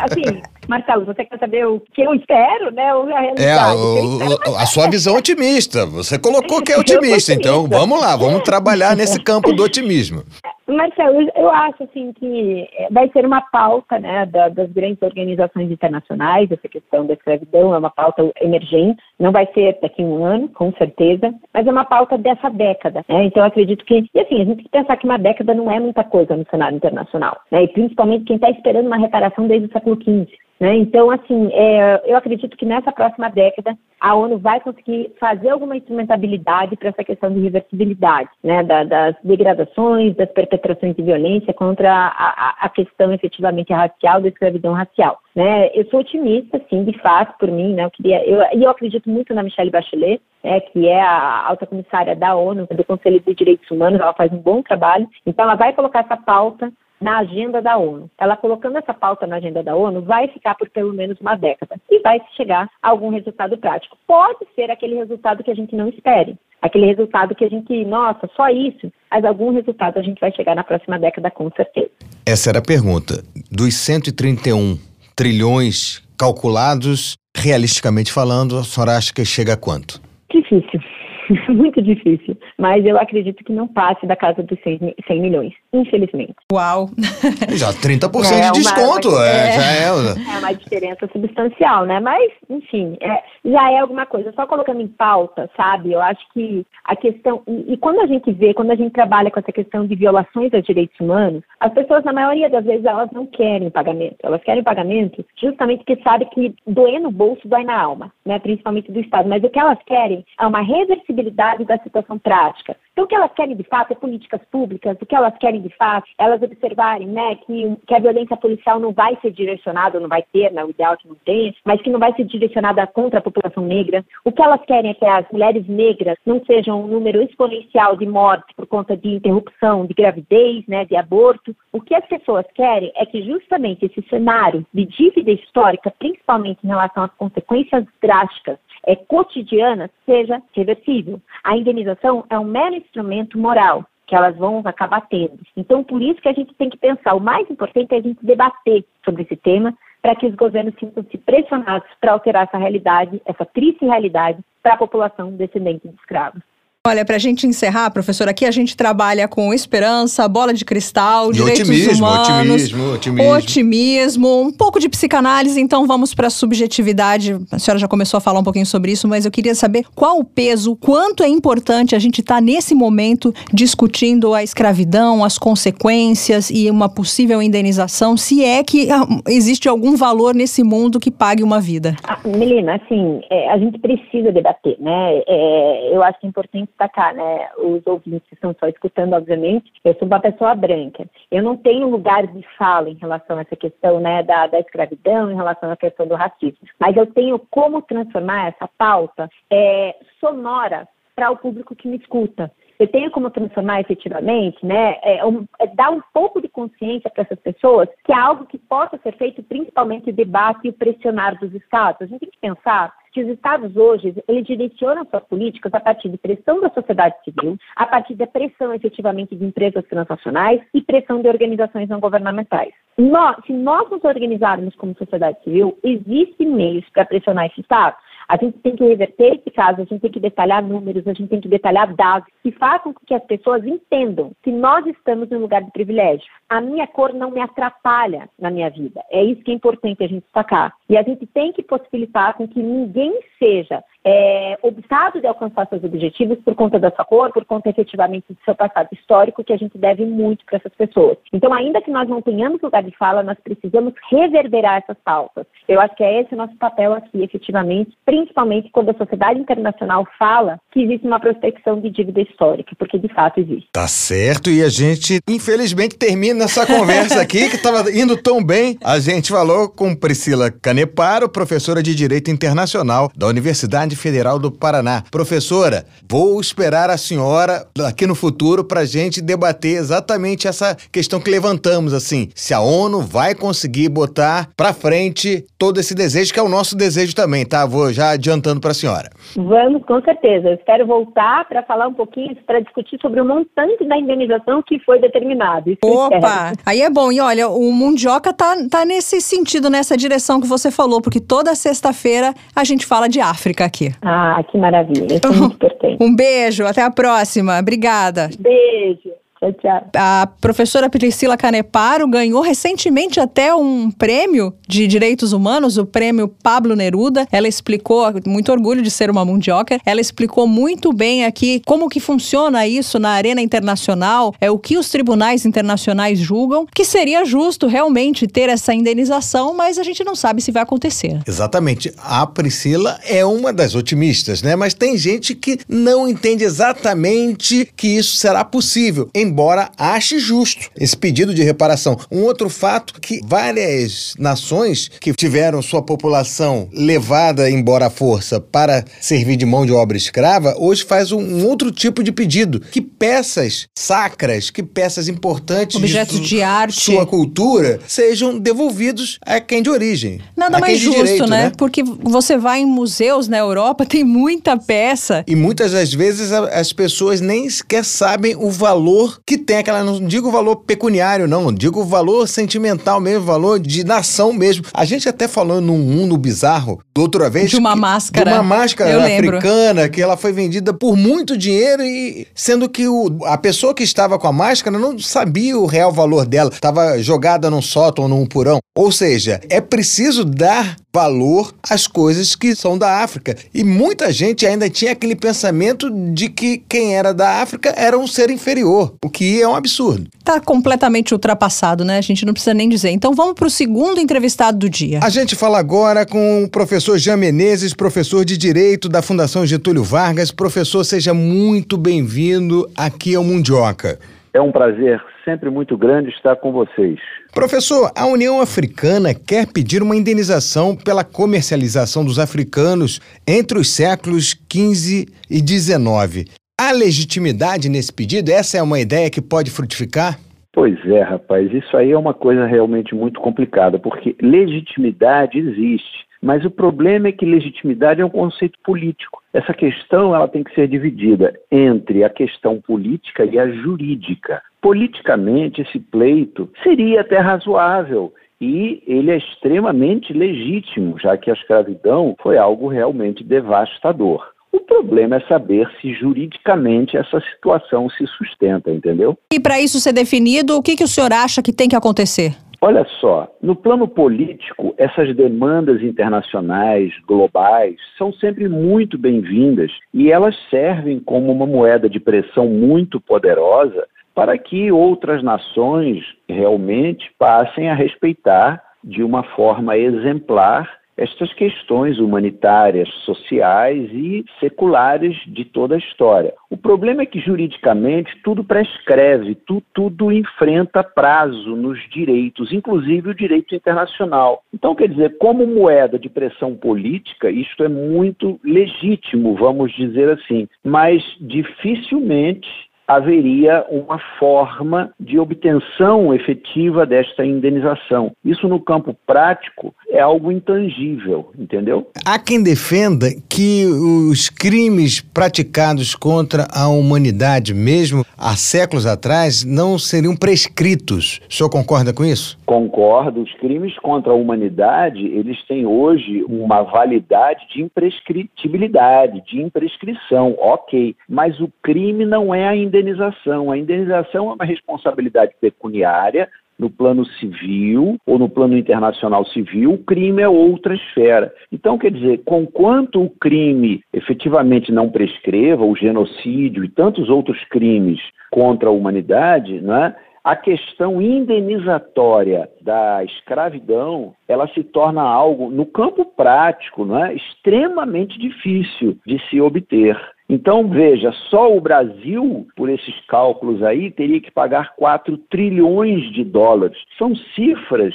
assim, Marcelo, você quer saber o que eu espero, né? Ou a realidade? É, o, a sua visão otimista. Você colocou que é otimista, então vamos lá, vamos trabalhar nesse campo do otimismo. Marcelo, eu acho assim que vai ser uma pauta né, da, das grandes organizações internacionais, essa questão da escravidão é uma pauta emergente, não vai ser daqui a um ano, com certeza, mas é uma pauta dessa década. Né? Então acredito que, e assim, a gente tem que pensar que uma década não é muita coisa no cenário internacional, né? e principalmente quem está esperando uma reparação desde o século XV. Né? Então, assim, é, eu acredito que nessa próxima década a ONU vai conseguir fazer alguma instrumentabilidade para essa questão de reversibilidade, né? Da, das degradações, das perpetrações de violência contra a, a, a, questão efetivamente racial, da escravidão racial. Né? Eu sou otimista, sim, de fato, por mim, né? Eu queria, eu, eu acredito muito na Michelle Bachelet, né, que é a alta comissária da ONU, do Conselho de Direitos Humanos, ela faz um bom trabalho, então ela vai colocar essa pauta na agenda da ONU. Ela colocando essa pauta na agenda da ONU vai ficar por pelo menos uma década e vai chegar a algum resultado prático. Pode ser aquele resultado que a gente não espere, aquele resultado que a gente, nossa, só isso, mas algum resultado a gente vai chegar na próxima década com certeza. Essa era a pergunta. Dos 131 trilhões calculados, realisticamente falando, a senhora acha que chega a quanto? Difícil. Muito difícil. Mas eu acredito que não passe da casa dos 100, 100 milhões, infelizmente. Uau! Já 30% é, de desconto. Uma, é, já é... é uma diferença substancial, né? Mas, enfim, é, já é alguma coisa. Só colocando em pauta, sabe? Eu acho que a questão. E, e quando a gente vê, quando a gente trabalha com essa questão de violações aos direitos humanos, as pessoas, na maioria das vezes, elas não querem pagamento. Elas querem pagamento justamente porque sabem que doer no bolso dói na alma, né? Principalmente do Estado. Mas o que elas querem é uma reversibilidade possibilidade da situação prática. Então, o que elas querem de fato é políticas públicas, o que elas querem de fato, elas observarem né, que, que a violência policial não vai ser direcionada, não vai ter, né, o ideal é que não tenha, mas que não vai ser direcionada contra a população negra. O que elas querem é que as mulheres negras não sejam um número exponencial de mortes por conta de interrupção de gravidez, né, de aborto. O que as pessoas querem é que justamente esse cenário de dívida histórica, principalmente em relação às consequências drásticas é, cotidiana seja reversível. A indenização é um mero instrumento moral que elas vão acabar tendo. Então, por isso que a gente tem que pensar, o mais importante é a gente debater sobre esse tema para que os governos sintam-se pressionados para alterar essa realidade, essa triste realidade, para a população descendente de escravos. Olha, para a gente encerrar, professor, aqui a gente trabalha com esperança, bola de cristal, E direitos otimismo, humanos, otimismo, otimismo. otimismo, um pouco de psicanálise. Então vamos para a subjetividade. A senhora já começou a falar um pouquinho sobre isso, mas eu queria saber qual o peso, quanto é importante a gente estar nesse momento discutindo a escravidão, as consequências e uma possível indenização, se é que ah, existe algum valor nesse mundo que pague uma vida. Ah, Melina, assim, é, a gente precisa debater, né? É, eu acho que é importante destacar, né? Os ouvintes que estão só escutando, obviamente, eu sou uma pessoa branca. Eu não tenho lugar de fala em relação a essa questão, né, da, da escravidão, em relação à questão do racismo. Mas eu tenho como transformar essa pauta é, sonora para o público que me escuta. Eu tenho como transformar efetivamente, né, é, um, é dar um pouco de consciência para essas pessoas que é algo que possa ser feito principalmente o debate e o pressionar dos estados. A gente tem que pensar que os estados hoje, eles direcionam suas políticas a partir de pressão da sociedade civil, a partir da pressão efetivamente de empresas transnacionais e pressão de organizações não governamentais. Nós, se nós nos organizarmos como sociedade civil, existem meios para pressionar esse estado. A gente tem que reverter esse caso, a gente tem que detalhar números, a gente tem que detalhar dados que façam com que as pessoas entendam que nós estamos em um lugar de privilégio. A minha cor não me atrapalha na minha vida. É isso que é importante a gente destacar. E a gente tem que possibilitar com que ninguém seja é, obstado de alcançar seus objetivos por conta da sua cor, por conta efetivamente do seu passado histórico, que a gente deve muito para essas pessoas. Então, ainda que nós não tenhamos lugar de fala, nós precisamos reverberar essas pautas. Eu acho que é esse o nosso papel aqui, efetivamente, principalmente quando a sociedade internacional fala que existe uma prospecção de dívida histórica, porque de fato existe. Tá certo, e a gente, infelizmente, termina essa conversa aqui, que estava indo tão bem. A gente falou com Priscila Caneparo, professora de Direito Internacional da Universidade Federal do Paraná. Professora, vou esperar a senhora aqui no futuro para a gente debater exatamente essa questão que levantamos, assim, se a ONU vai conseguir botar para frente todo esse desejo, que é o nosso desejo também, tá? Vou já adiantando para a senhora. Vamos, com certeza. Eu espero voltar para falar um pouquinho, para discutir sobre o montante da indenização que foi determinado. Isso. Opa! Aí é bom. E olha, o Mundioca tá, tá nesse sentido, nessa direção que você falou, porque toda sexta-feira a gente fala de África aqui. Ah, que maravilha. Isso é muito importante. Um beijo, até a próxima. Obrigada. Beijo. Tchau, tchau. A professora Priscila Caneparo ganhou recentemente até um prêmio de direitos humanos, o prêmio Pablo Neruda. Ela explicou, muito orgulho de ser uma mundioca, ela explicou muito bem aqui como que funciona isso na arena internacional, é o que os tribunais internacionais julgam, que seria justo realmente ter essa indenização, mas a gente não sabe se vai acontecer. Exatamente. A Priscila é uma das otimistas, né? Mas tem gente que não entende exatamente que isso será possível, embora ache justo esse pedido de reparação. Um outro fato que várias nações que tiveram sua população levada embora à força para servir de mão de obra escrava, hoje faz um, um outro tipo de pedido, que peças sacras, que peças importantes Objetos su- de arte. sua cultura sejam devolvidos a quem de origem. Nada mais de justo, direito, né? Porque você vai em museus na Europa, tem muita peça. E muitas das vezes as pessoas nem sequer sabem o valor que tem aquela. Não digo valor pecuniário, não. Digo valor sentimental mesmo, valor de nação mesmo. A gente até falou num mundo bizarro, da outra vez. De uma que- máscara. De uma máscara Eu lembro. africana, que ela foi vendida por muito dinheiro e sendo que o, a pessoa que estava com a máscara não sabia o real valor dela. Estava jogada num sótão, num porão. Ou seja, é preciso dar valor às coisas que são da África. E muita gente ainda tinha aquele pensamento de que quem era da África era um ser inferior, o que é um absurdo. Tá completamente ultrapassado, né? A gente não precisa nem dizer. Então vamos pro segundo entrevistado do dia. A gente fala agora com o professor Jean Menezes, professor de Direito da Fundação Getúlio Vargas. Professor, seja muito bem-vindo aqui ao Mundioca. É um prazer sempre muito grande estar com vocês. Professor, a União Africana quer pedir uma indenização pela comercialização dos africanos entre os séculos XV e XIX. Há legitimidade nesse pedido? Essa é uma ideia que pode frutificar? Pois é, rapaz, isso aí é uma coisa realmente muito complicada, porque legitimidade existe, mas o problema é que legitimidade é um conceito político. Essa questão ela tem que ser dividida entre a questão política e a jurídica. Politicamente, esse pleito seria até razoável e ele é extremamente legítimo, já que a escravidão foi algo realmente devastador. O problema é saber se juridicamente essa situação se sustenta, entendeu? E para isso ser definido, o que, que o senhor acha que tem que acontecer? Olha só, no plano político, essas demandas internacionais, globais, são sempre muito bem-vindas e elas servem como uma moeda de pressão muito poderosa para que outras nações realmente passem a respeitar de uma forma exemplar estas questões humanitárias, sociais e seculares de toda a história. O problema é que, juridicamente, tudo prescreve, tu, tudo enfrenta prazo nos direitos, inclusive o direito internacional. Então, quer dizer, como moeda de pressão política, isto é muito legítimo, vamos dizer assim, mas dificilmente haveria uma forma de obtenção efetiva desta indenização. Isso no campo prático é algo intangível, entendeu? Há quem defenda que os crimes praticados contra a humanidade, mesmo há séculos atrás, não seriam prescritos. O senhor concorda com isso? Concordo. Os crimes contra a humanidade, eles têm hoje uma validade de imprescritibilidade, de imprescrição, ok. Mas o crime não é a indenização. A indenização é uma responsabilidade pecuniária no plano civil ou no plano internacional civil, o crime é outra esfera. Então, quer dizer, conquanto o crime efetivamente não prescreva, o genocídio e tantos outros crimes contra a humanidade, né, a questão indenizatória da escravidão, ela se torna algo, no campo prático, não é, extremamente difícil de se obter. Então, veja, só o Brasil, por esses cálculos aí, teria que pagar 4 trilhões de dólares. São cifras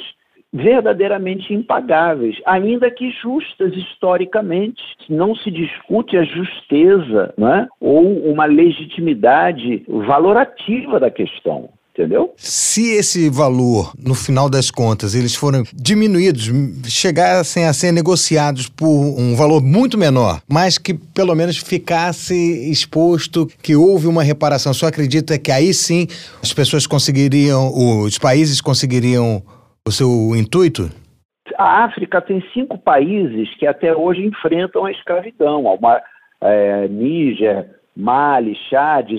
verdadeiramente impagáveis, ainda que justas historicamente. Não se discute a justeza né, ou uma legitimidade valorativa da questão entendeu? Se esse valor, no final das contas, eles foram diminuídos, chegassem a ser negociados por um valor muito menor, mas que pelo menos ficasse exposto que houve uma reparação, só acredita que aí sim as pessoas conseguiriam, os países conseguiriam o seu intuito? A África tem cinco países que até hoje enfrentam a escravidão. Uma, é, Níger, Mali, Chad,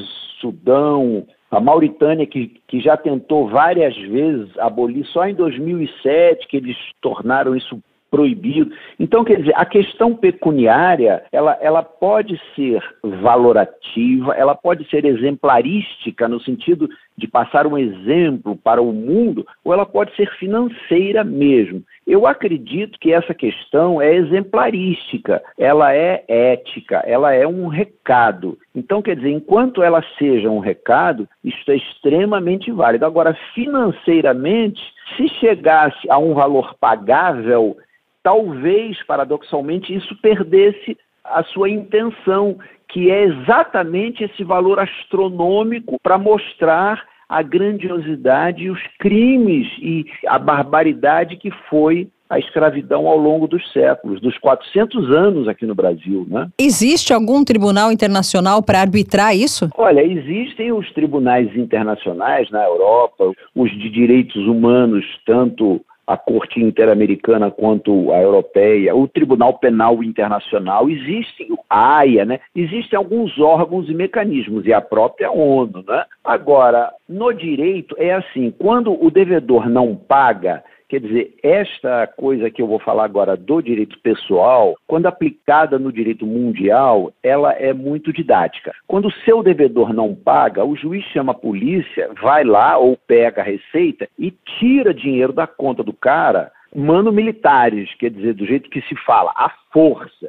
Sudão, a Mauritânia, que, que já tentou várias vezes abolir, só em 2007 que eles tornaram isso proibido. Então, quer dizer, a questão pecuniária, ela, ela pode ser valorativa, ela pode ser exemplarística no sentido de passar um exemplo para o mundo, ou ela pode ser financeira mesmo. Eu acredito que essa questão é exemplarística, ela é ética, ela é um recado. Então, quer dizer, enquanto ela seja um recado, isso é extremamente válido. Agora, financeiramente, se chegasse a um valor pagável, talvez, paradoxalmente, isso perdesse a sua intenção, que é exatamente esse valor astronômico para mostrar a grandiosidade e os crimes e a barbaridade que foi a escravidão ao longo dos séculos, dos 400 anos aqui no Brasil. Né? Existe algum tribunal internacional para arbitrar isso? Olha, existem os tribunais internacionais na Europa, os de direitos humanos, tanto a Corte Interamericana quanto a Europeia, o Tribunal Penal Internacional, existem a AIA, né? Existem alguns órgãos e mecanismos, e a própria ONU, né? Agora, no direito é assim, quando o devedor não paga, Quer dizer, esta coisa que eu vou falar agora do direito pessoal, quando aplicada no direito mundial, ela é muito didática. Quando o seu devedor não paga, o juiz chama a polícia, vai lá ou pega a receita e tira dinheiro da conta do cara, mano militares, quer dizer, do jeito que se fala, a força.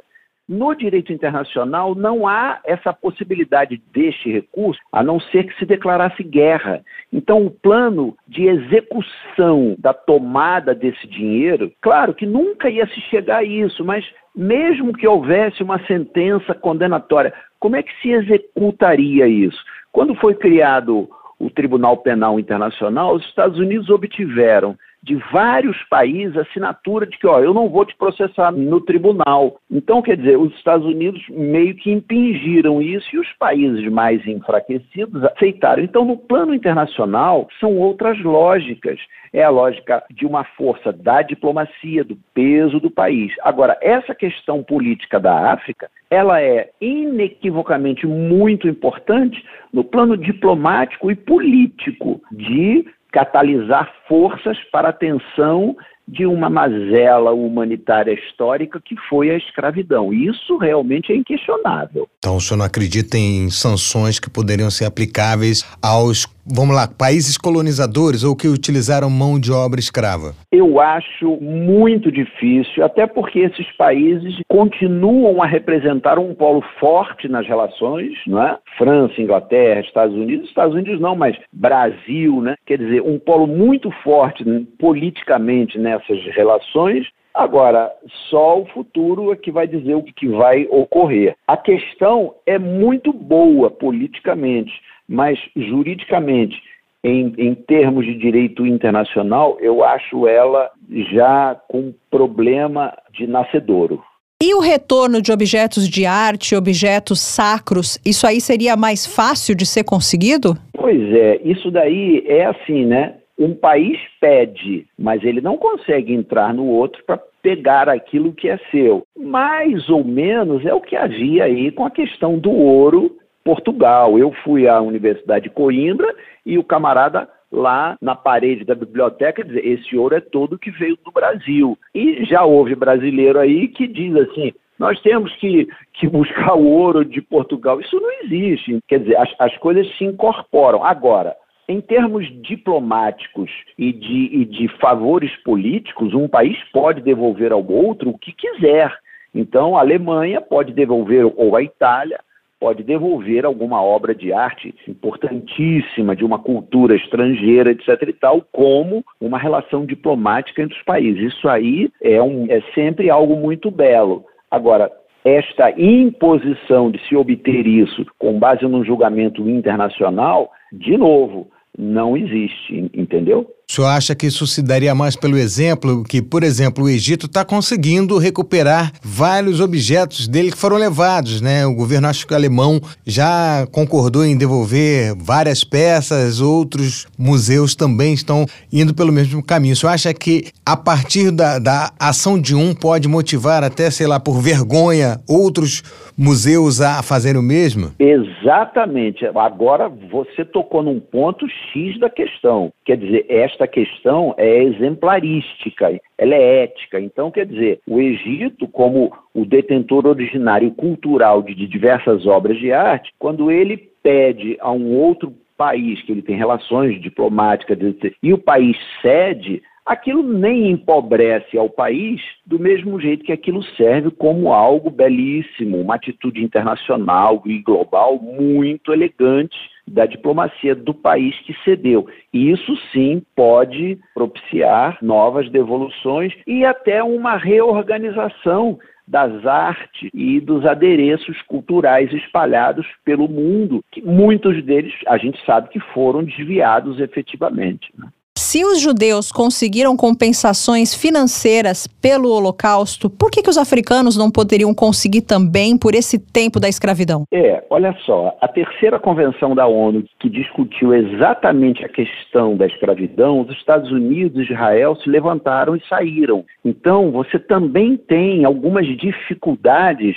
No direito internacional, não há essa possibilidade deste recurso, a não ser que se declarasse guerra. Então, o plano de execução da tomada desse dinheiro, claro que nunca ia se chegar a isso, mas mesmo que houvesse uma sentença condenatória, como é que se executaria isso? Quando foi criado o Tribunal Penal Internacional, os Estados Unidos obtiveram de vários países assinatura de que, ó, eu não vou te processar no tribunal. Então, quer dizer, os Estados Unidos meio que impingiram isso e os países mais enfraquecidos aceitaram. Então, no plano internacional, são outras lógicas. É a lógica de uma força da diplomacia, do peso do país. Agora, essa questão política da África, ela é inequivocamente muito importante no plano diplomático e político de catalisar forças para a atenção de uma mazela humanitária histórica que foi a escravidão. Isso realmente é inquestionável. Então, o senhor não acredita em sanções que poderiam ser aplicáveis aos, vamos lá, países colonizadores ou que utilizaram mão de obra escrava? Eu acho muito difícil, até porque esses países continuam a representar um polo forte nas relações, não é? França, Inglaterra, Estados Unidos, Estados Unidos não, mas Brasil, né? Quer dizer, um polo muito forte politicamente nessas relações Agora, só o futuro é que vai dizer o que vai ocorrer. A questão é muito boa politicamente, mas juridicamente, em, em termos de direito internacional, eu acho ela já com problema de nascedouro. E o retorno de objetos de arte, objetos sacros, isso aí seria mais fácil de ser conseguido? Pois é, isso daí é assim, né? Um país pede, mas ele não consegue entrar no outro para pegar aquilo que é seu. Mais ou menos é o que havia aí com a questão do ouro Portugal. Eu fui à Universidade de Coimbra e o camarada lá na parede da biblioteca dizer esse ouro é todo que veio do Brasil. E já houve brasileiro aí que diz assim, nós temos que, que buscar o ouro de Portugal. Isso não existe. Quer dizer, as, as coisas se incorporam. Agora, em termos diplomáticos e de, e de favores políticos, um país pode devolver ao outro o que quiser. Então, a Alemanha pode devolver, ou a Itália, pode devolver alguma obra de arte importantíssima de uma cultura estrangeira, etc. e tal, como uma relação diplomática entre os países. Isso aí é, um, é sempre algo muito belo. Agora, esta imposição de se obter isso com base num julgamento internacional, de novo, não existe, entendeu? O senhor acha que isso se daria mais pelo exemplo que, por exemplo, o Egito está conseguindo recuperar vários objetos dele que foram levados, né? O governo acho que alemão já concordou em devolver várias peças, outros museus também estão indo pelo mesmo caminho. O senhor acha que a partir da, da ação de um pode motivar até, sei lá, por vergonha, outros museus a fazerem o mesmo? Exatamente. Agora você tocou num ponto X da questão. Quer dizer, esta essa questão é exemplarística, ela é ética. Então, quer dizer, o Egito, como o detentor originário cultural de, diversas obras de arte, quando ele pede a um outro país que ele tem relações diplomáticas e o país cede, aquilo nem empobrece ao país do mesmo jeito que aquilo serve como algo belíssimo, uma atitude internacional e global muito elegante da diplomacia do país que cedeu. E isso sim pode propiciar novas devoluções e até uma reorganização das artes e dos adereços culturais espalhados pelo mundo, que muitos deles a gente sabe que foram desviados efetivamente. Né? Se os judeus conseguiram compensações financeiras pelo Holocausto, por que, que os africanos não poderiam conseguir também por esse tempo da escravidão? É, olha só, a terceira convenção da ONU que discutiu exatamente a questão da escravidão, os Estados Unidos e Israel se levantaram e saíram. Então, você também tem algumas dificuldades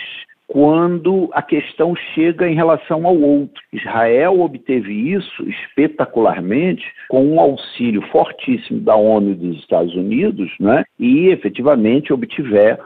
quando a questão chega em relação ao outro. Israel obteve isso espetacularmente com um auxílio fortíssimo da ONU e dos Estados Unidos, né? e efetivamente obtiver,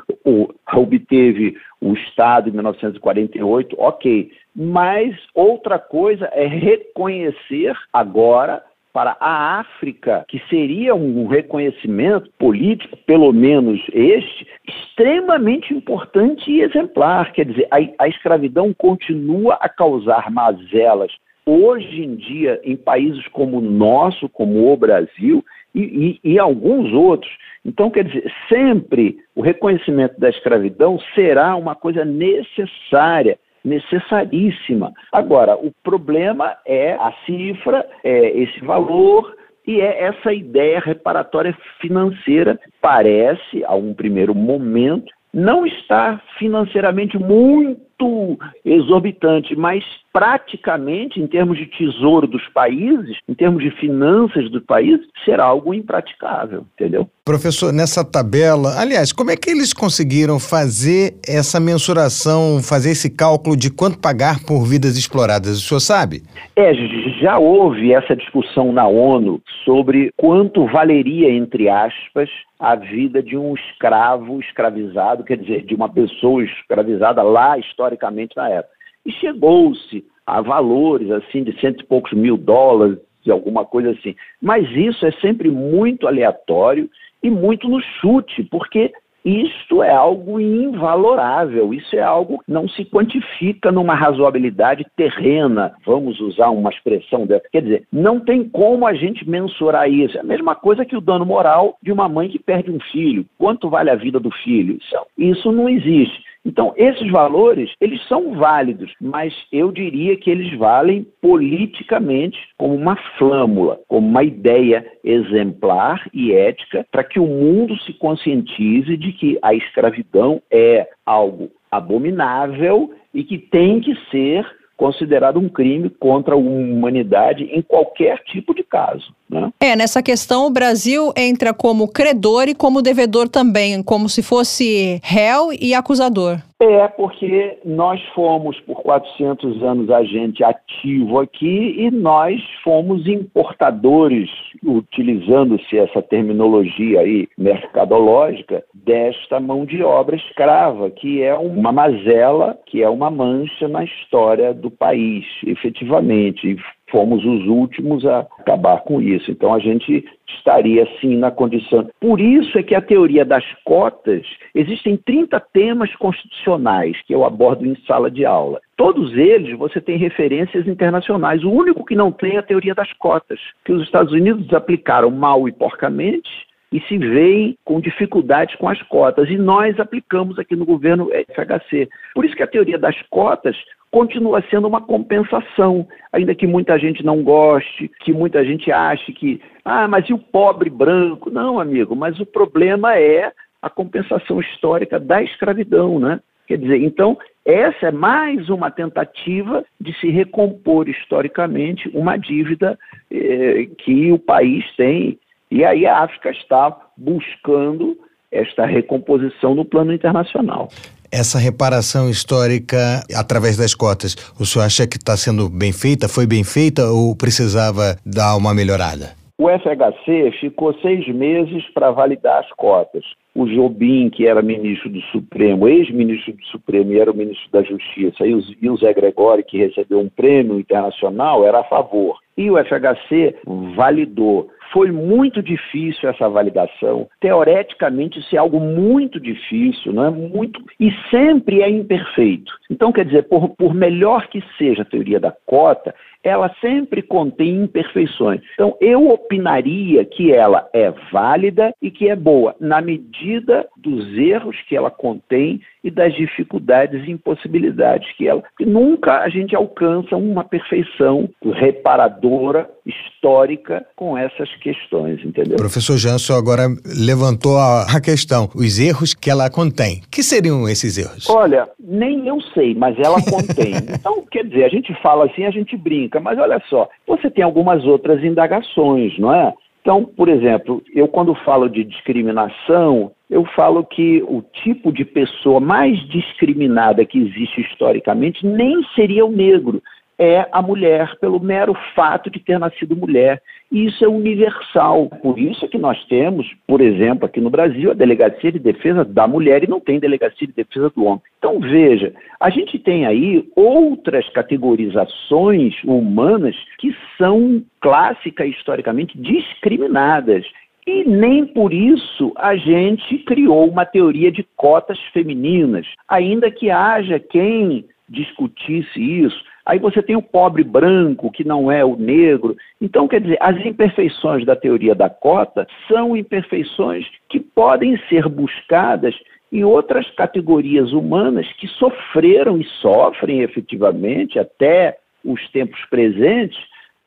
obteve o Estado em 1948, ok. Mas outra coisa é reconhecer agora para a África, que seria um reconhecimento político, pelo menos este, extremamente importante e exemplar. Quer dizer, a, a escravidão continua a causar mazelas hoje em dia em países como o nosso, como o Brasil e, e, e, alguns outros. Então, quer dizer, sempre o reconhecimento da escravidão será uma coisa necessária necessaríssima. Agora, o problema é a cifra, é esse valor e é essa ideia reparatória financeira parece, a um primeiro momento, não está financeiramente muito exorbitante, mas praticamente, em termos de tesouro dos países, em termos de finanças do país, será algo impraticável, entendeu? Professor, nessa tabela, aliás, como é que eles conseguiram fazer essa mensuração, fazer esse cálculo de quanto pagar por vidas exploradas? O senhor sabe? É, já houve essa discussão na ONU sobre quanto valeria, entre aspas, a vida de um escravo escravizado, quer dizer, de uma pessoa escravizada lá historicamente na época. E chegou-se a valores assim de cento e poucos mil dólares, de alguma coisa assim. Mas isso é sempre muito aleatório e muito no chute, porque isto é algo invalorável, isso é algo que não se quantifica numa razoabilidade terrena, vamos usar uma expressão dessa. Quer dizer, não tem como a gente mensurar isso. É a mesma coisa que o dano moral de uma mãe que perde um filho. Quanto vale a vida do filho? Isso, isso não existe. Então, esses valores, eles são válidos, mas eu diria que eles valem politicamente como uma flâmula, como uma ideia exemplar e ética para que o mundo se conscientize de que a escravidão é algo abominável e que tem que ser considerado um crime contra a humanidade em qualquer tipo de caso. Né? É, nessa questão o Brasil entra como credor e como devedor também, como se fosse réu e acusador. É, porque nós fomos por 400 anos agente ativo aqui e nós fomos importadores, utilizando-se essa terminologia aí mercadológica, desta mão de obra escrava, que é uma mazela, que é uma mancha na história do país, efetivamente fomos os últimos a acabar com isso. Então a gente estaria sim na condição. Por isso é que a teoria das cotas, existem 30 temas constitucionais que eu abordo em sala de aula. Todos eles você tem referências internacionais. O único que não tem é a teoria das cotas, que os Estados Unidos aplicaram mal e porcamente e se veem com dificuldades com as cotas. E nós aplicamos aqui no governo FHC. Por isso que a teoria das cotas continua sendo uma compensação, ainda que muita gente não goste, que muita gente ache que, ah, mas e o pobre branco? Não, amigo, mas o problema é a compensação histórica da escravidão, né? Quer dizer, então, essa é mais uma tentativa de se recompor historicamente uma dívida eh, que o país tem. E aí a África está buscando esta recomposição no plano internacional. Essa reparação histórica através das cotas, o senhor acha que está sendo bem feita? Foi bem feita ou precisava dar uma melhorada? O FHC ficou seis meses para validar as cotas. O Jobim, que era ministro do Supremo, ex-ministro do Supremo e era o ministro da Justiça, e o Zé Gregório, que recebeu um prêmio internacional, era a favor. E o FHC validou. Foi muito difícil essa validação. Teoreticamente, isso é algo muito difícil, não é muito e sempre é imperfeito. Então, quer dizer, por, por melhor que seja a teoria da cota, ela sempre contém imperfeições. Então, eu opinaria que ela é válida e que é boa, na medida dos erros que ela contém e das dificuldades e impossibilidades que ela. Que nunca a gente alcança uma perfeição reparadora, histórica, com essas questões, entendeu? Professor Janso agora levantou a, a questão, os erros que ela contém. Que seriam esses erros? Olha, nem eu sei, mas ela contém. então, quer dizer, a gente fala assim, a gente brinca, mas olha só, você tem algumas outras indagações, não é? Então, por exemplo, eu quando falo de discriminação, eu falo que o tipo de pessoa mais discriminada que existe historicamente nem seria o negro, é a mulher, pelo mero fato de ter nascido mulher. E isso é universal. Por isso é que nós temos, por exemplo, aqui no Brasil, a Delegacia de Defesa da Mulher e não tem Delegacia de Defesa do Homem. Então, veja, a gente tem aí outras categorizações humanas que são clássicas historicamente discriminadas. E nem por isso a gente criou uma teoria de cotas femininas, ainda que haja quem discutisse isso. Aí você tem o pobre branco, que não é o negro. Então, quer dizer, as imperfeições da teoria da cota são imperfeições que podem ser buscadas em outras categorias humanas que sofreram e sofrem efetivamente até os tempos presentes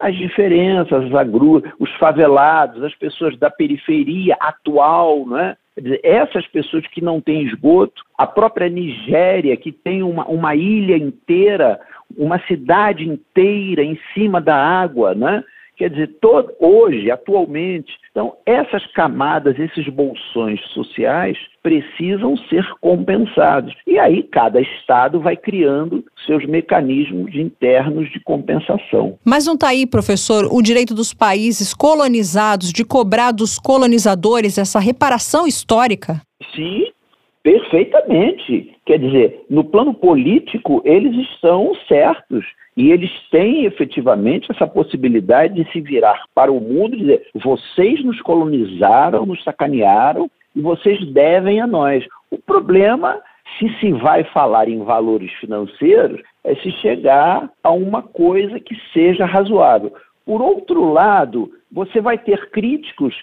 as diferenças, as os favelados, as pessoas da periferia atual, né? Dizer, essas pessoas que não têm esgoto, a própria Nigéria, que tem uma, uma ilha inteira, uma cidade inteira em cima da água, né? Quer dizer, todo, hoje, atualmente, então essas camadas, esses bolsões sociais precisam ser compensados. E aí cada estado vai criando seus mecanismos internos de compensação. Mas não está aí, professor, o direito dos países colonizados de cobrar dos colonizadores essa reparação histórica? Sim, perfeitamente. Quer dizer, no plano político, eles estão certos. E eles têm efetivamente essa possibilidade de se virar para o mundo e dizer: vocês nos colonizaram, nos sacanearam e vocês devem a nós. O problema, se se vai falar em valores financeiros, é se chegar a uma coisa que seja razoável. Por outro lado, você vai ter críticos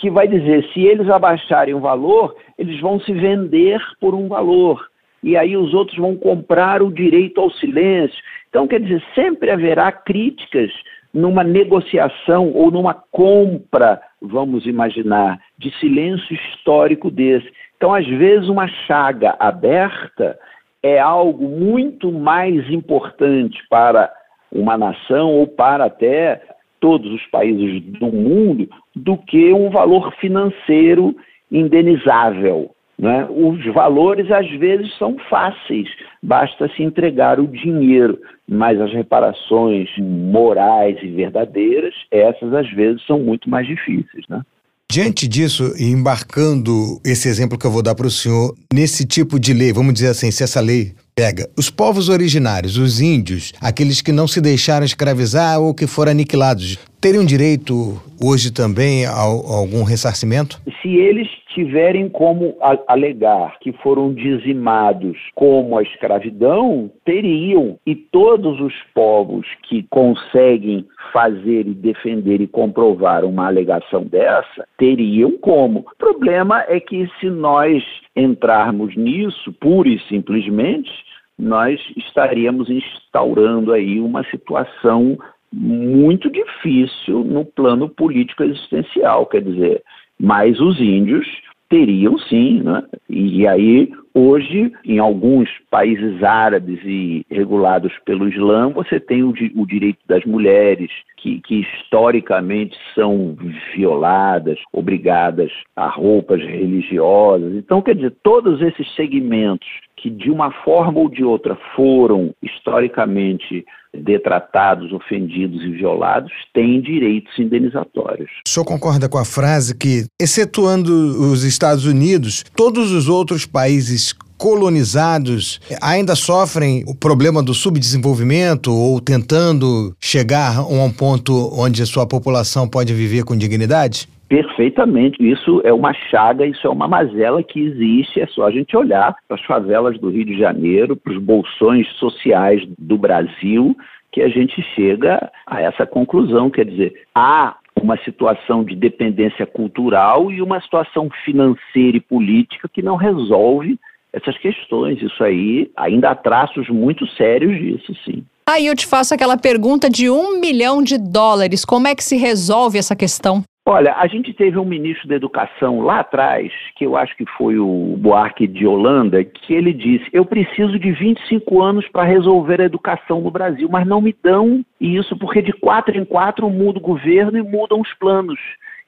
que vai dizer, se eles abaixarem o valor, eles vão se vender por um valor. E aí os outros vão comprar o direito ao silêncio. Então, quer dizer, sempre haverá críticas numa negociação ou numa compra, vamos imaginar, de silêncio histórico desse. Então, às vezes, uma chaga aberta é algo muito mais importante para uma nação ou para até todos os países do mundo do que um valor financeiro indenizável. Né? Os valores, às vezes, são fáceis, basta se entregar o dinheiro, mas as reparações morais e verdadeiras, essas, às vezes, são muito mais difíceis. Né? Diante disso, embarcando esse exemplo que eu vou dar para o senhor, nesse tipo de lei, vamos dizer assim, se essa lei pega os povos originários, os índios, aqueles que não se deixaram escravizar ou que foram aniquilados, teriam direito hoje também a, a algum ressarcimento? Se eles tiverem como alegar que foram dizimados como a escravidão, teriam, e todos os povos que conseguem fazer e defender e comprovar uma alegação dessa, teriam como. O problema é que se nós entrarmos nisso, pura e simplesmente, nós estaríamos instaurando aí uma situação muito difícil no plano político existencial, quer dizer, mas os índios teriam sim, né? E aí hoje em alguns países árabes e regulados pelo Islã você tem o, o direito das mulheres que, que, historicamente são violadas, obrigadas a roupas religiosas. Então quer dizer todos esses segmentos que de uma forma ou de outra foram historicamente detratados, ofendidos e violados têm direitos indenizatórios. O senhor concorda com a frase que, excetuando os Estados Unidos, todos os outros países colonizados ainda sofrem o problema do subdesenvolvimento ou tentando chegar a um ponto onde a sua população pode viver com dignidade? Perfeitamente. Isso é uma chaga, isso é uma mazela que existe. É só a gente olhar para as favelas do Rio de Janeiro, para os bolsões sociais do Brasil, que a gente chega a essa conclusão. Quer dizer, há uma situação de dependência cultural e uma situação financeira e política que não resolve essas questões. Isso aí ainda há traços muito sérios disso, sim. Aí eu te faço aquela pergunta de um milhão de dólares. Como é que se resolve essa questão? Olha, a gente teve um ministro da Educação lá atrás, que eu acho que foi o Buarque de Holanda, que ele disse: Eu preciso de 25 anos para resolver a educação no Brasil, mas não me dão isso, porque de quatro em quatro muda o governo e mudam os planos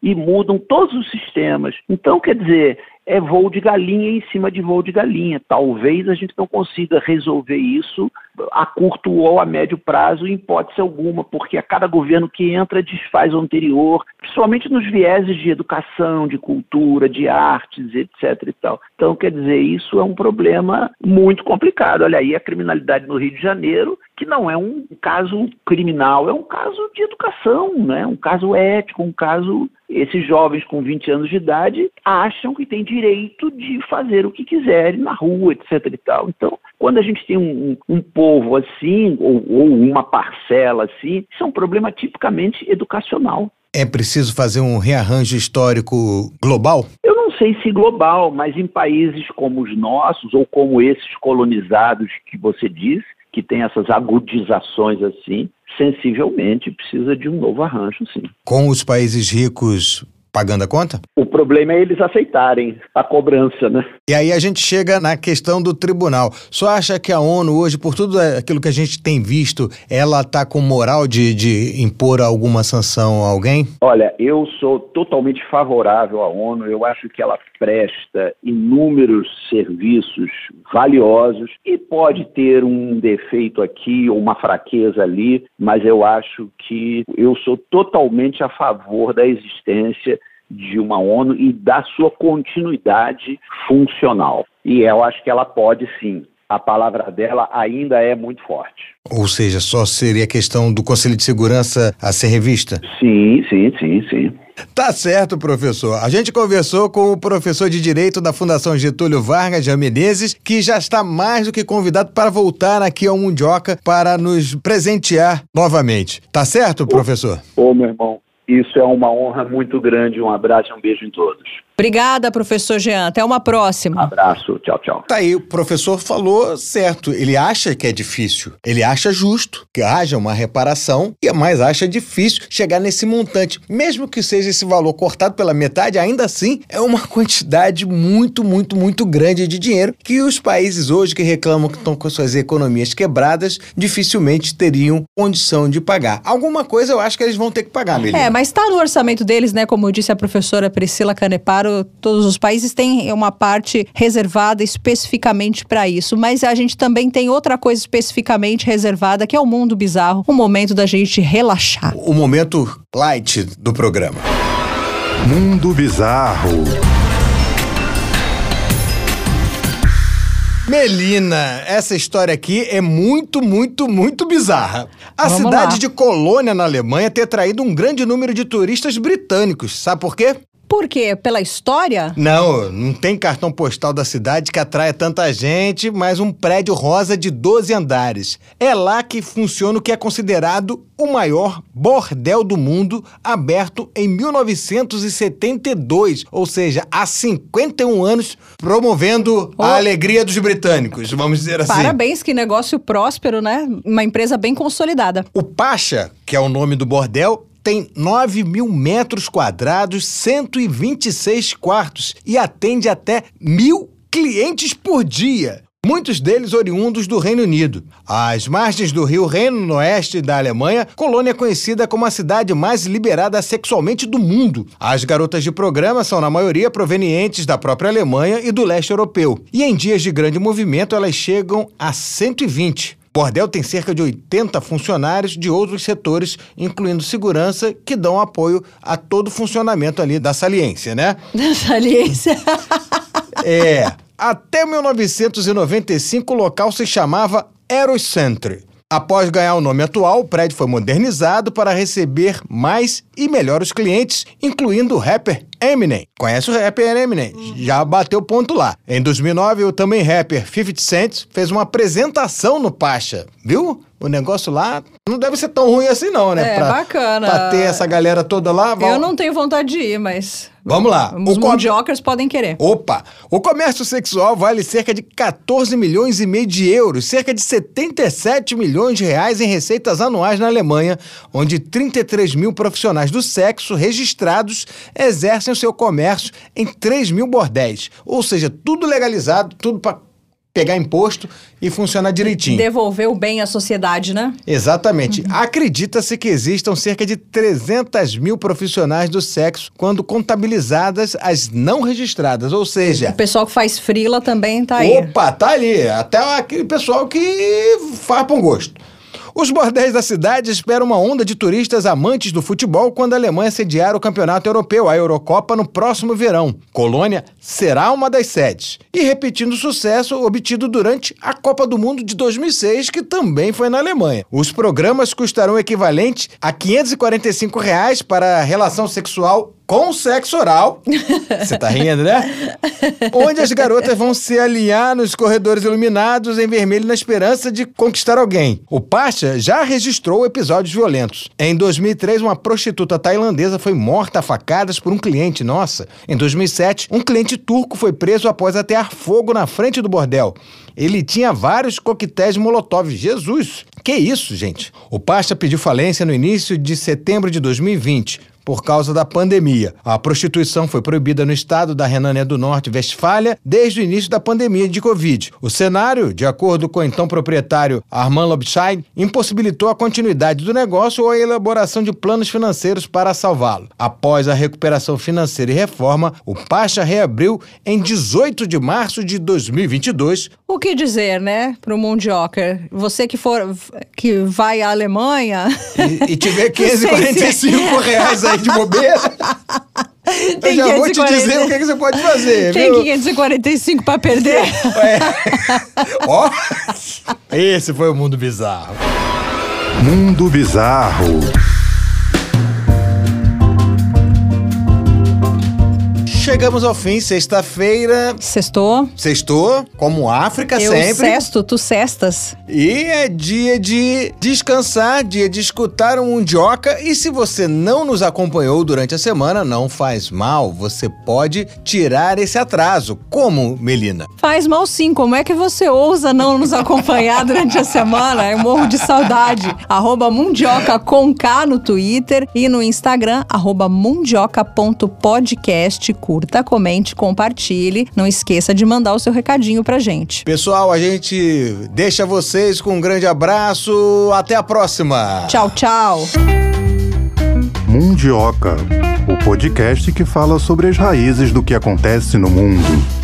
e mudam todos os sistemas. Então, quer dizer, é voo de galinha em cima de voo de galinha. Talvez a gente não consiga resolver isso a curto ou a médio prazo, em hipótese alguma, porque a cada governo que entra desfaz o anterior, principalmente nos vieses de educação, de cultura, de artes, etc. E tal. Então, quer dizer, isso é um problema muito complicado. Olha aí a criminalidade no Rio de Janeiro, que não é um caso criminal, é um caso de educação, né? um caso ético, um caso. Esses jovens com 20 anos de idade acham que têm direito de fazer o que quiserem na rua, etc. E tal. Então, quando a gente tem um, um povo assim, ou, ou uma parcela assim, isso é um problema tipicamente educacional. É preciso fazer um rearranjo histórico global? Eu não sei se global, mas em países como os nossos, ou como esses colonizados que você diz, que tem essas agudizações assim, sensivelmente precisa de um novo arranjo, sim. Com os países ricos pagando a conta? O problema é eles aceitarem a cobrança, né? E aí a gente chega na questão do tribunal. Só acha que a ONU hoje, por tudo aquilo que a gente tem visto, ela está com moral de, de impor alguma sanção a alguém? Olha, eu sou totalmente favorável à ONU. Eu acho que ela presta inúmeros serviços valiosos e pode ter um defeito aqui ou uma fraqueza ali, mas eu acho que eu sou totalmente a favor da existência de uma ONU e da sua continuidade funcional. E eu acho que ela pode sim. A palavra dela ainda é muito forte. Ou seja, só seria questão do Conselho de Segurança a ser revista? Sim, sim, sim, sim. Tá certo, professor. A gente conversou com o professor de Direito da Fundação Getúlio Vargas de Menezes, que já está mais do que convidado para voltar aqui ao Mundioca para nos presentear novamente. Tá certo, professor? Ô, meu irmão, isso é uma honra muito grande. Um abraço e um beijo em todos. Obrigada, professor Jean. Até uma próxima. Abraço. Tchau, tchau. Tá aí, o professor falou certo. Ele acha que é difícil. Ele acha justo que haja uma reparação, mas acha difícil chegar nesse montante. Mesmo que seja esse valor cortado pela metade, ainda assim é uma quantidade muito, muito, muito grande de dinheiro que os países hoje que reclamam que estão com suas economias quebradas dificilmente teriam condição de pagar. Alguma coisa eu acho que eles vão ter que pagar, Melina. É, mas está no orçamento deles, né? Como disse a professora Priscila Caneparo, todos os países têm uma parte reservada especificamente para isso, mas a gente também tem outra coisa especificamente reservada, que é o mundo bizarro, o momento da gente relaxar. O momento light do programa. Mundo Bizarro. Melina, essa história aqui é muito, muito, muito bizarra. A Vamos cidade lá. de Colônia, na Alemanha, ter traído um grande número de turistas britânicos. Sabe por quê? Por quê? Pela história? Não, não tem cartão postal da cidade que atraia tanta gente, mas um prédio rosa de 12 andares. É lá que funciona o que é considerado o maior bordel do mundo, aberto em 1972, ou seja, há 51 anos, promovendo Oh. a alegria dos britânicos, vamos dizer assim. Parabéns, que negócio próspero, né? Uma empresa bem consolidada. O Pacha, que é o nome do bordel, tem 9 mil metros quadrados, 126 quartos e atende até mil clientes por dia. Muitos deles oriundos do Reino Unido. Às margens do rio Reno, no oeste da Alemanha, Colônia é conhecida como a cidade mais liberada sexualmente do mundo. As garotas de programa são, na maioria, provenientes da própria Alemanha e do leste europeu. E em dias de grande movimento, elas chegam a 120. O bordel tem cerca de 80 funcionários de outros setores, incluindo segurança, que dão apoio a todo o funcionamento ali da saliência, né? Saliência. É. Até 1995, o local se chamava Aerocentry. Após ganhar o nome atual, o prédio foi modernizado para receber mais e melhores clientes, incluindo o rapper Eminem. Conhece o rapper Eminem? Já bateu ponto lá. Em 2009, o também rapper 50 Cent fez uma apresentação no Pacha, viu? O negócio lá não deve ser tão ruim assim não, né? É, bacana. Pra ter essa galera toda lá. Eu não tenho vontade de ir, mas. Vamos lá. Os O mundiocas podem querer. Opa! O comércio sexual vale cerca de 14 milhões e meio de euros, cerca de 77 milhões de reais em receitas anuais na Alemanha, onde 33 mil profissionais do sexo registrados exercem o seu comércio em 3 mil bordéis. Ou seja, tudo legalizado, tudo para pegar imposto e funcionar direitinho. Devolver o bem à sociedade, né? Exatamente. Acredita-se que existam cerca de 300 mil profissionais do sexo quando contabilizadas as não registradas, ou seja, O pessoal que faz frila também tá aí. Opa, tá ali. Até aquele pessoal que faz bom gosto. Os bordéis da cidade esperam uma onda de turistas amantes do futebol quando a Alemanha sediar o Campeonato Europeu, a Eurocopa, no próximo verão. Colônia será uma das sedes. E repetindo o sucesso obtido durante a Copa do Mundo de 2006, que também foi na Alemanha. Os programas custarão o equivalente a 545 reais para relação sexual com sexo oral. Você tá rindo, né? Onde as garotas vão se alinhar nos corredores iluminados em vermelho na esperança de conquistar alguém. O Pasha já registrou episódios violentos. Em 2003, uma prostituta tailandesa foi morta a facadas por um cliente, nossa. Em 2007, um cliente turco foi preso após atear fogo na frente do bordel. Ele tinha vários coquetéis Molotov. Jesus! Que isso, gente? O Pasha pediu falência no início de setembro de 2020 por causa da pandemia. A prostituição foi proibida no estado da Renânia do Norte, Westfália, desde o início da pandemia de Covid. O cenário, de acordo com o então proprietário Armand Lobschein, impossibilitou a continuidade do negócio ou a elaboração de planos financeiros para salvá-lo. Após a recuperação financeira e reforma, o Pacha reabriu em 18 de março de 2022. O que dizer, né, para o Mundioker? Você que for que vai à Alemanha e, e tiver 545 reais aí de bobeira. Tem eu já vou te dizer o que, que você pode fazer. Tem viu? 545 para perder. É. Ó, esse foi o mundo bizarro. Mundo Bizarro. Chegamos ao fim, sexta-feira. Sextou? Sextou, como África Eu sempre. sexto, tu cestas. E é dia de descansar, dia de escutar um mundioca. E se você não nos acompanhou durante a semana, não faz mal. Você pode tirar esse atraso. Como, Melina? Faz mal sim, como é que você ousa não nos acompanhar durante a semana? Eu morro de saudade. Arroba Mundioca com K no Twitter e no Instagram, arroba mundioca.podcast. Curta, comente, compartilhe. Não esqueça de mandar o seu recadinho pra gente. Pessoal, a gente deixa vocês com um grande abraço. Até a próxima. Tchau, tchau. Mundioca, o podcast que fala sobre as raízes do que acontece no mundo.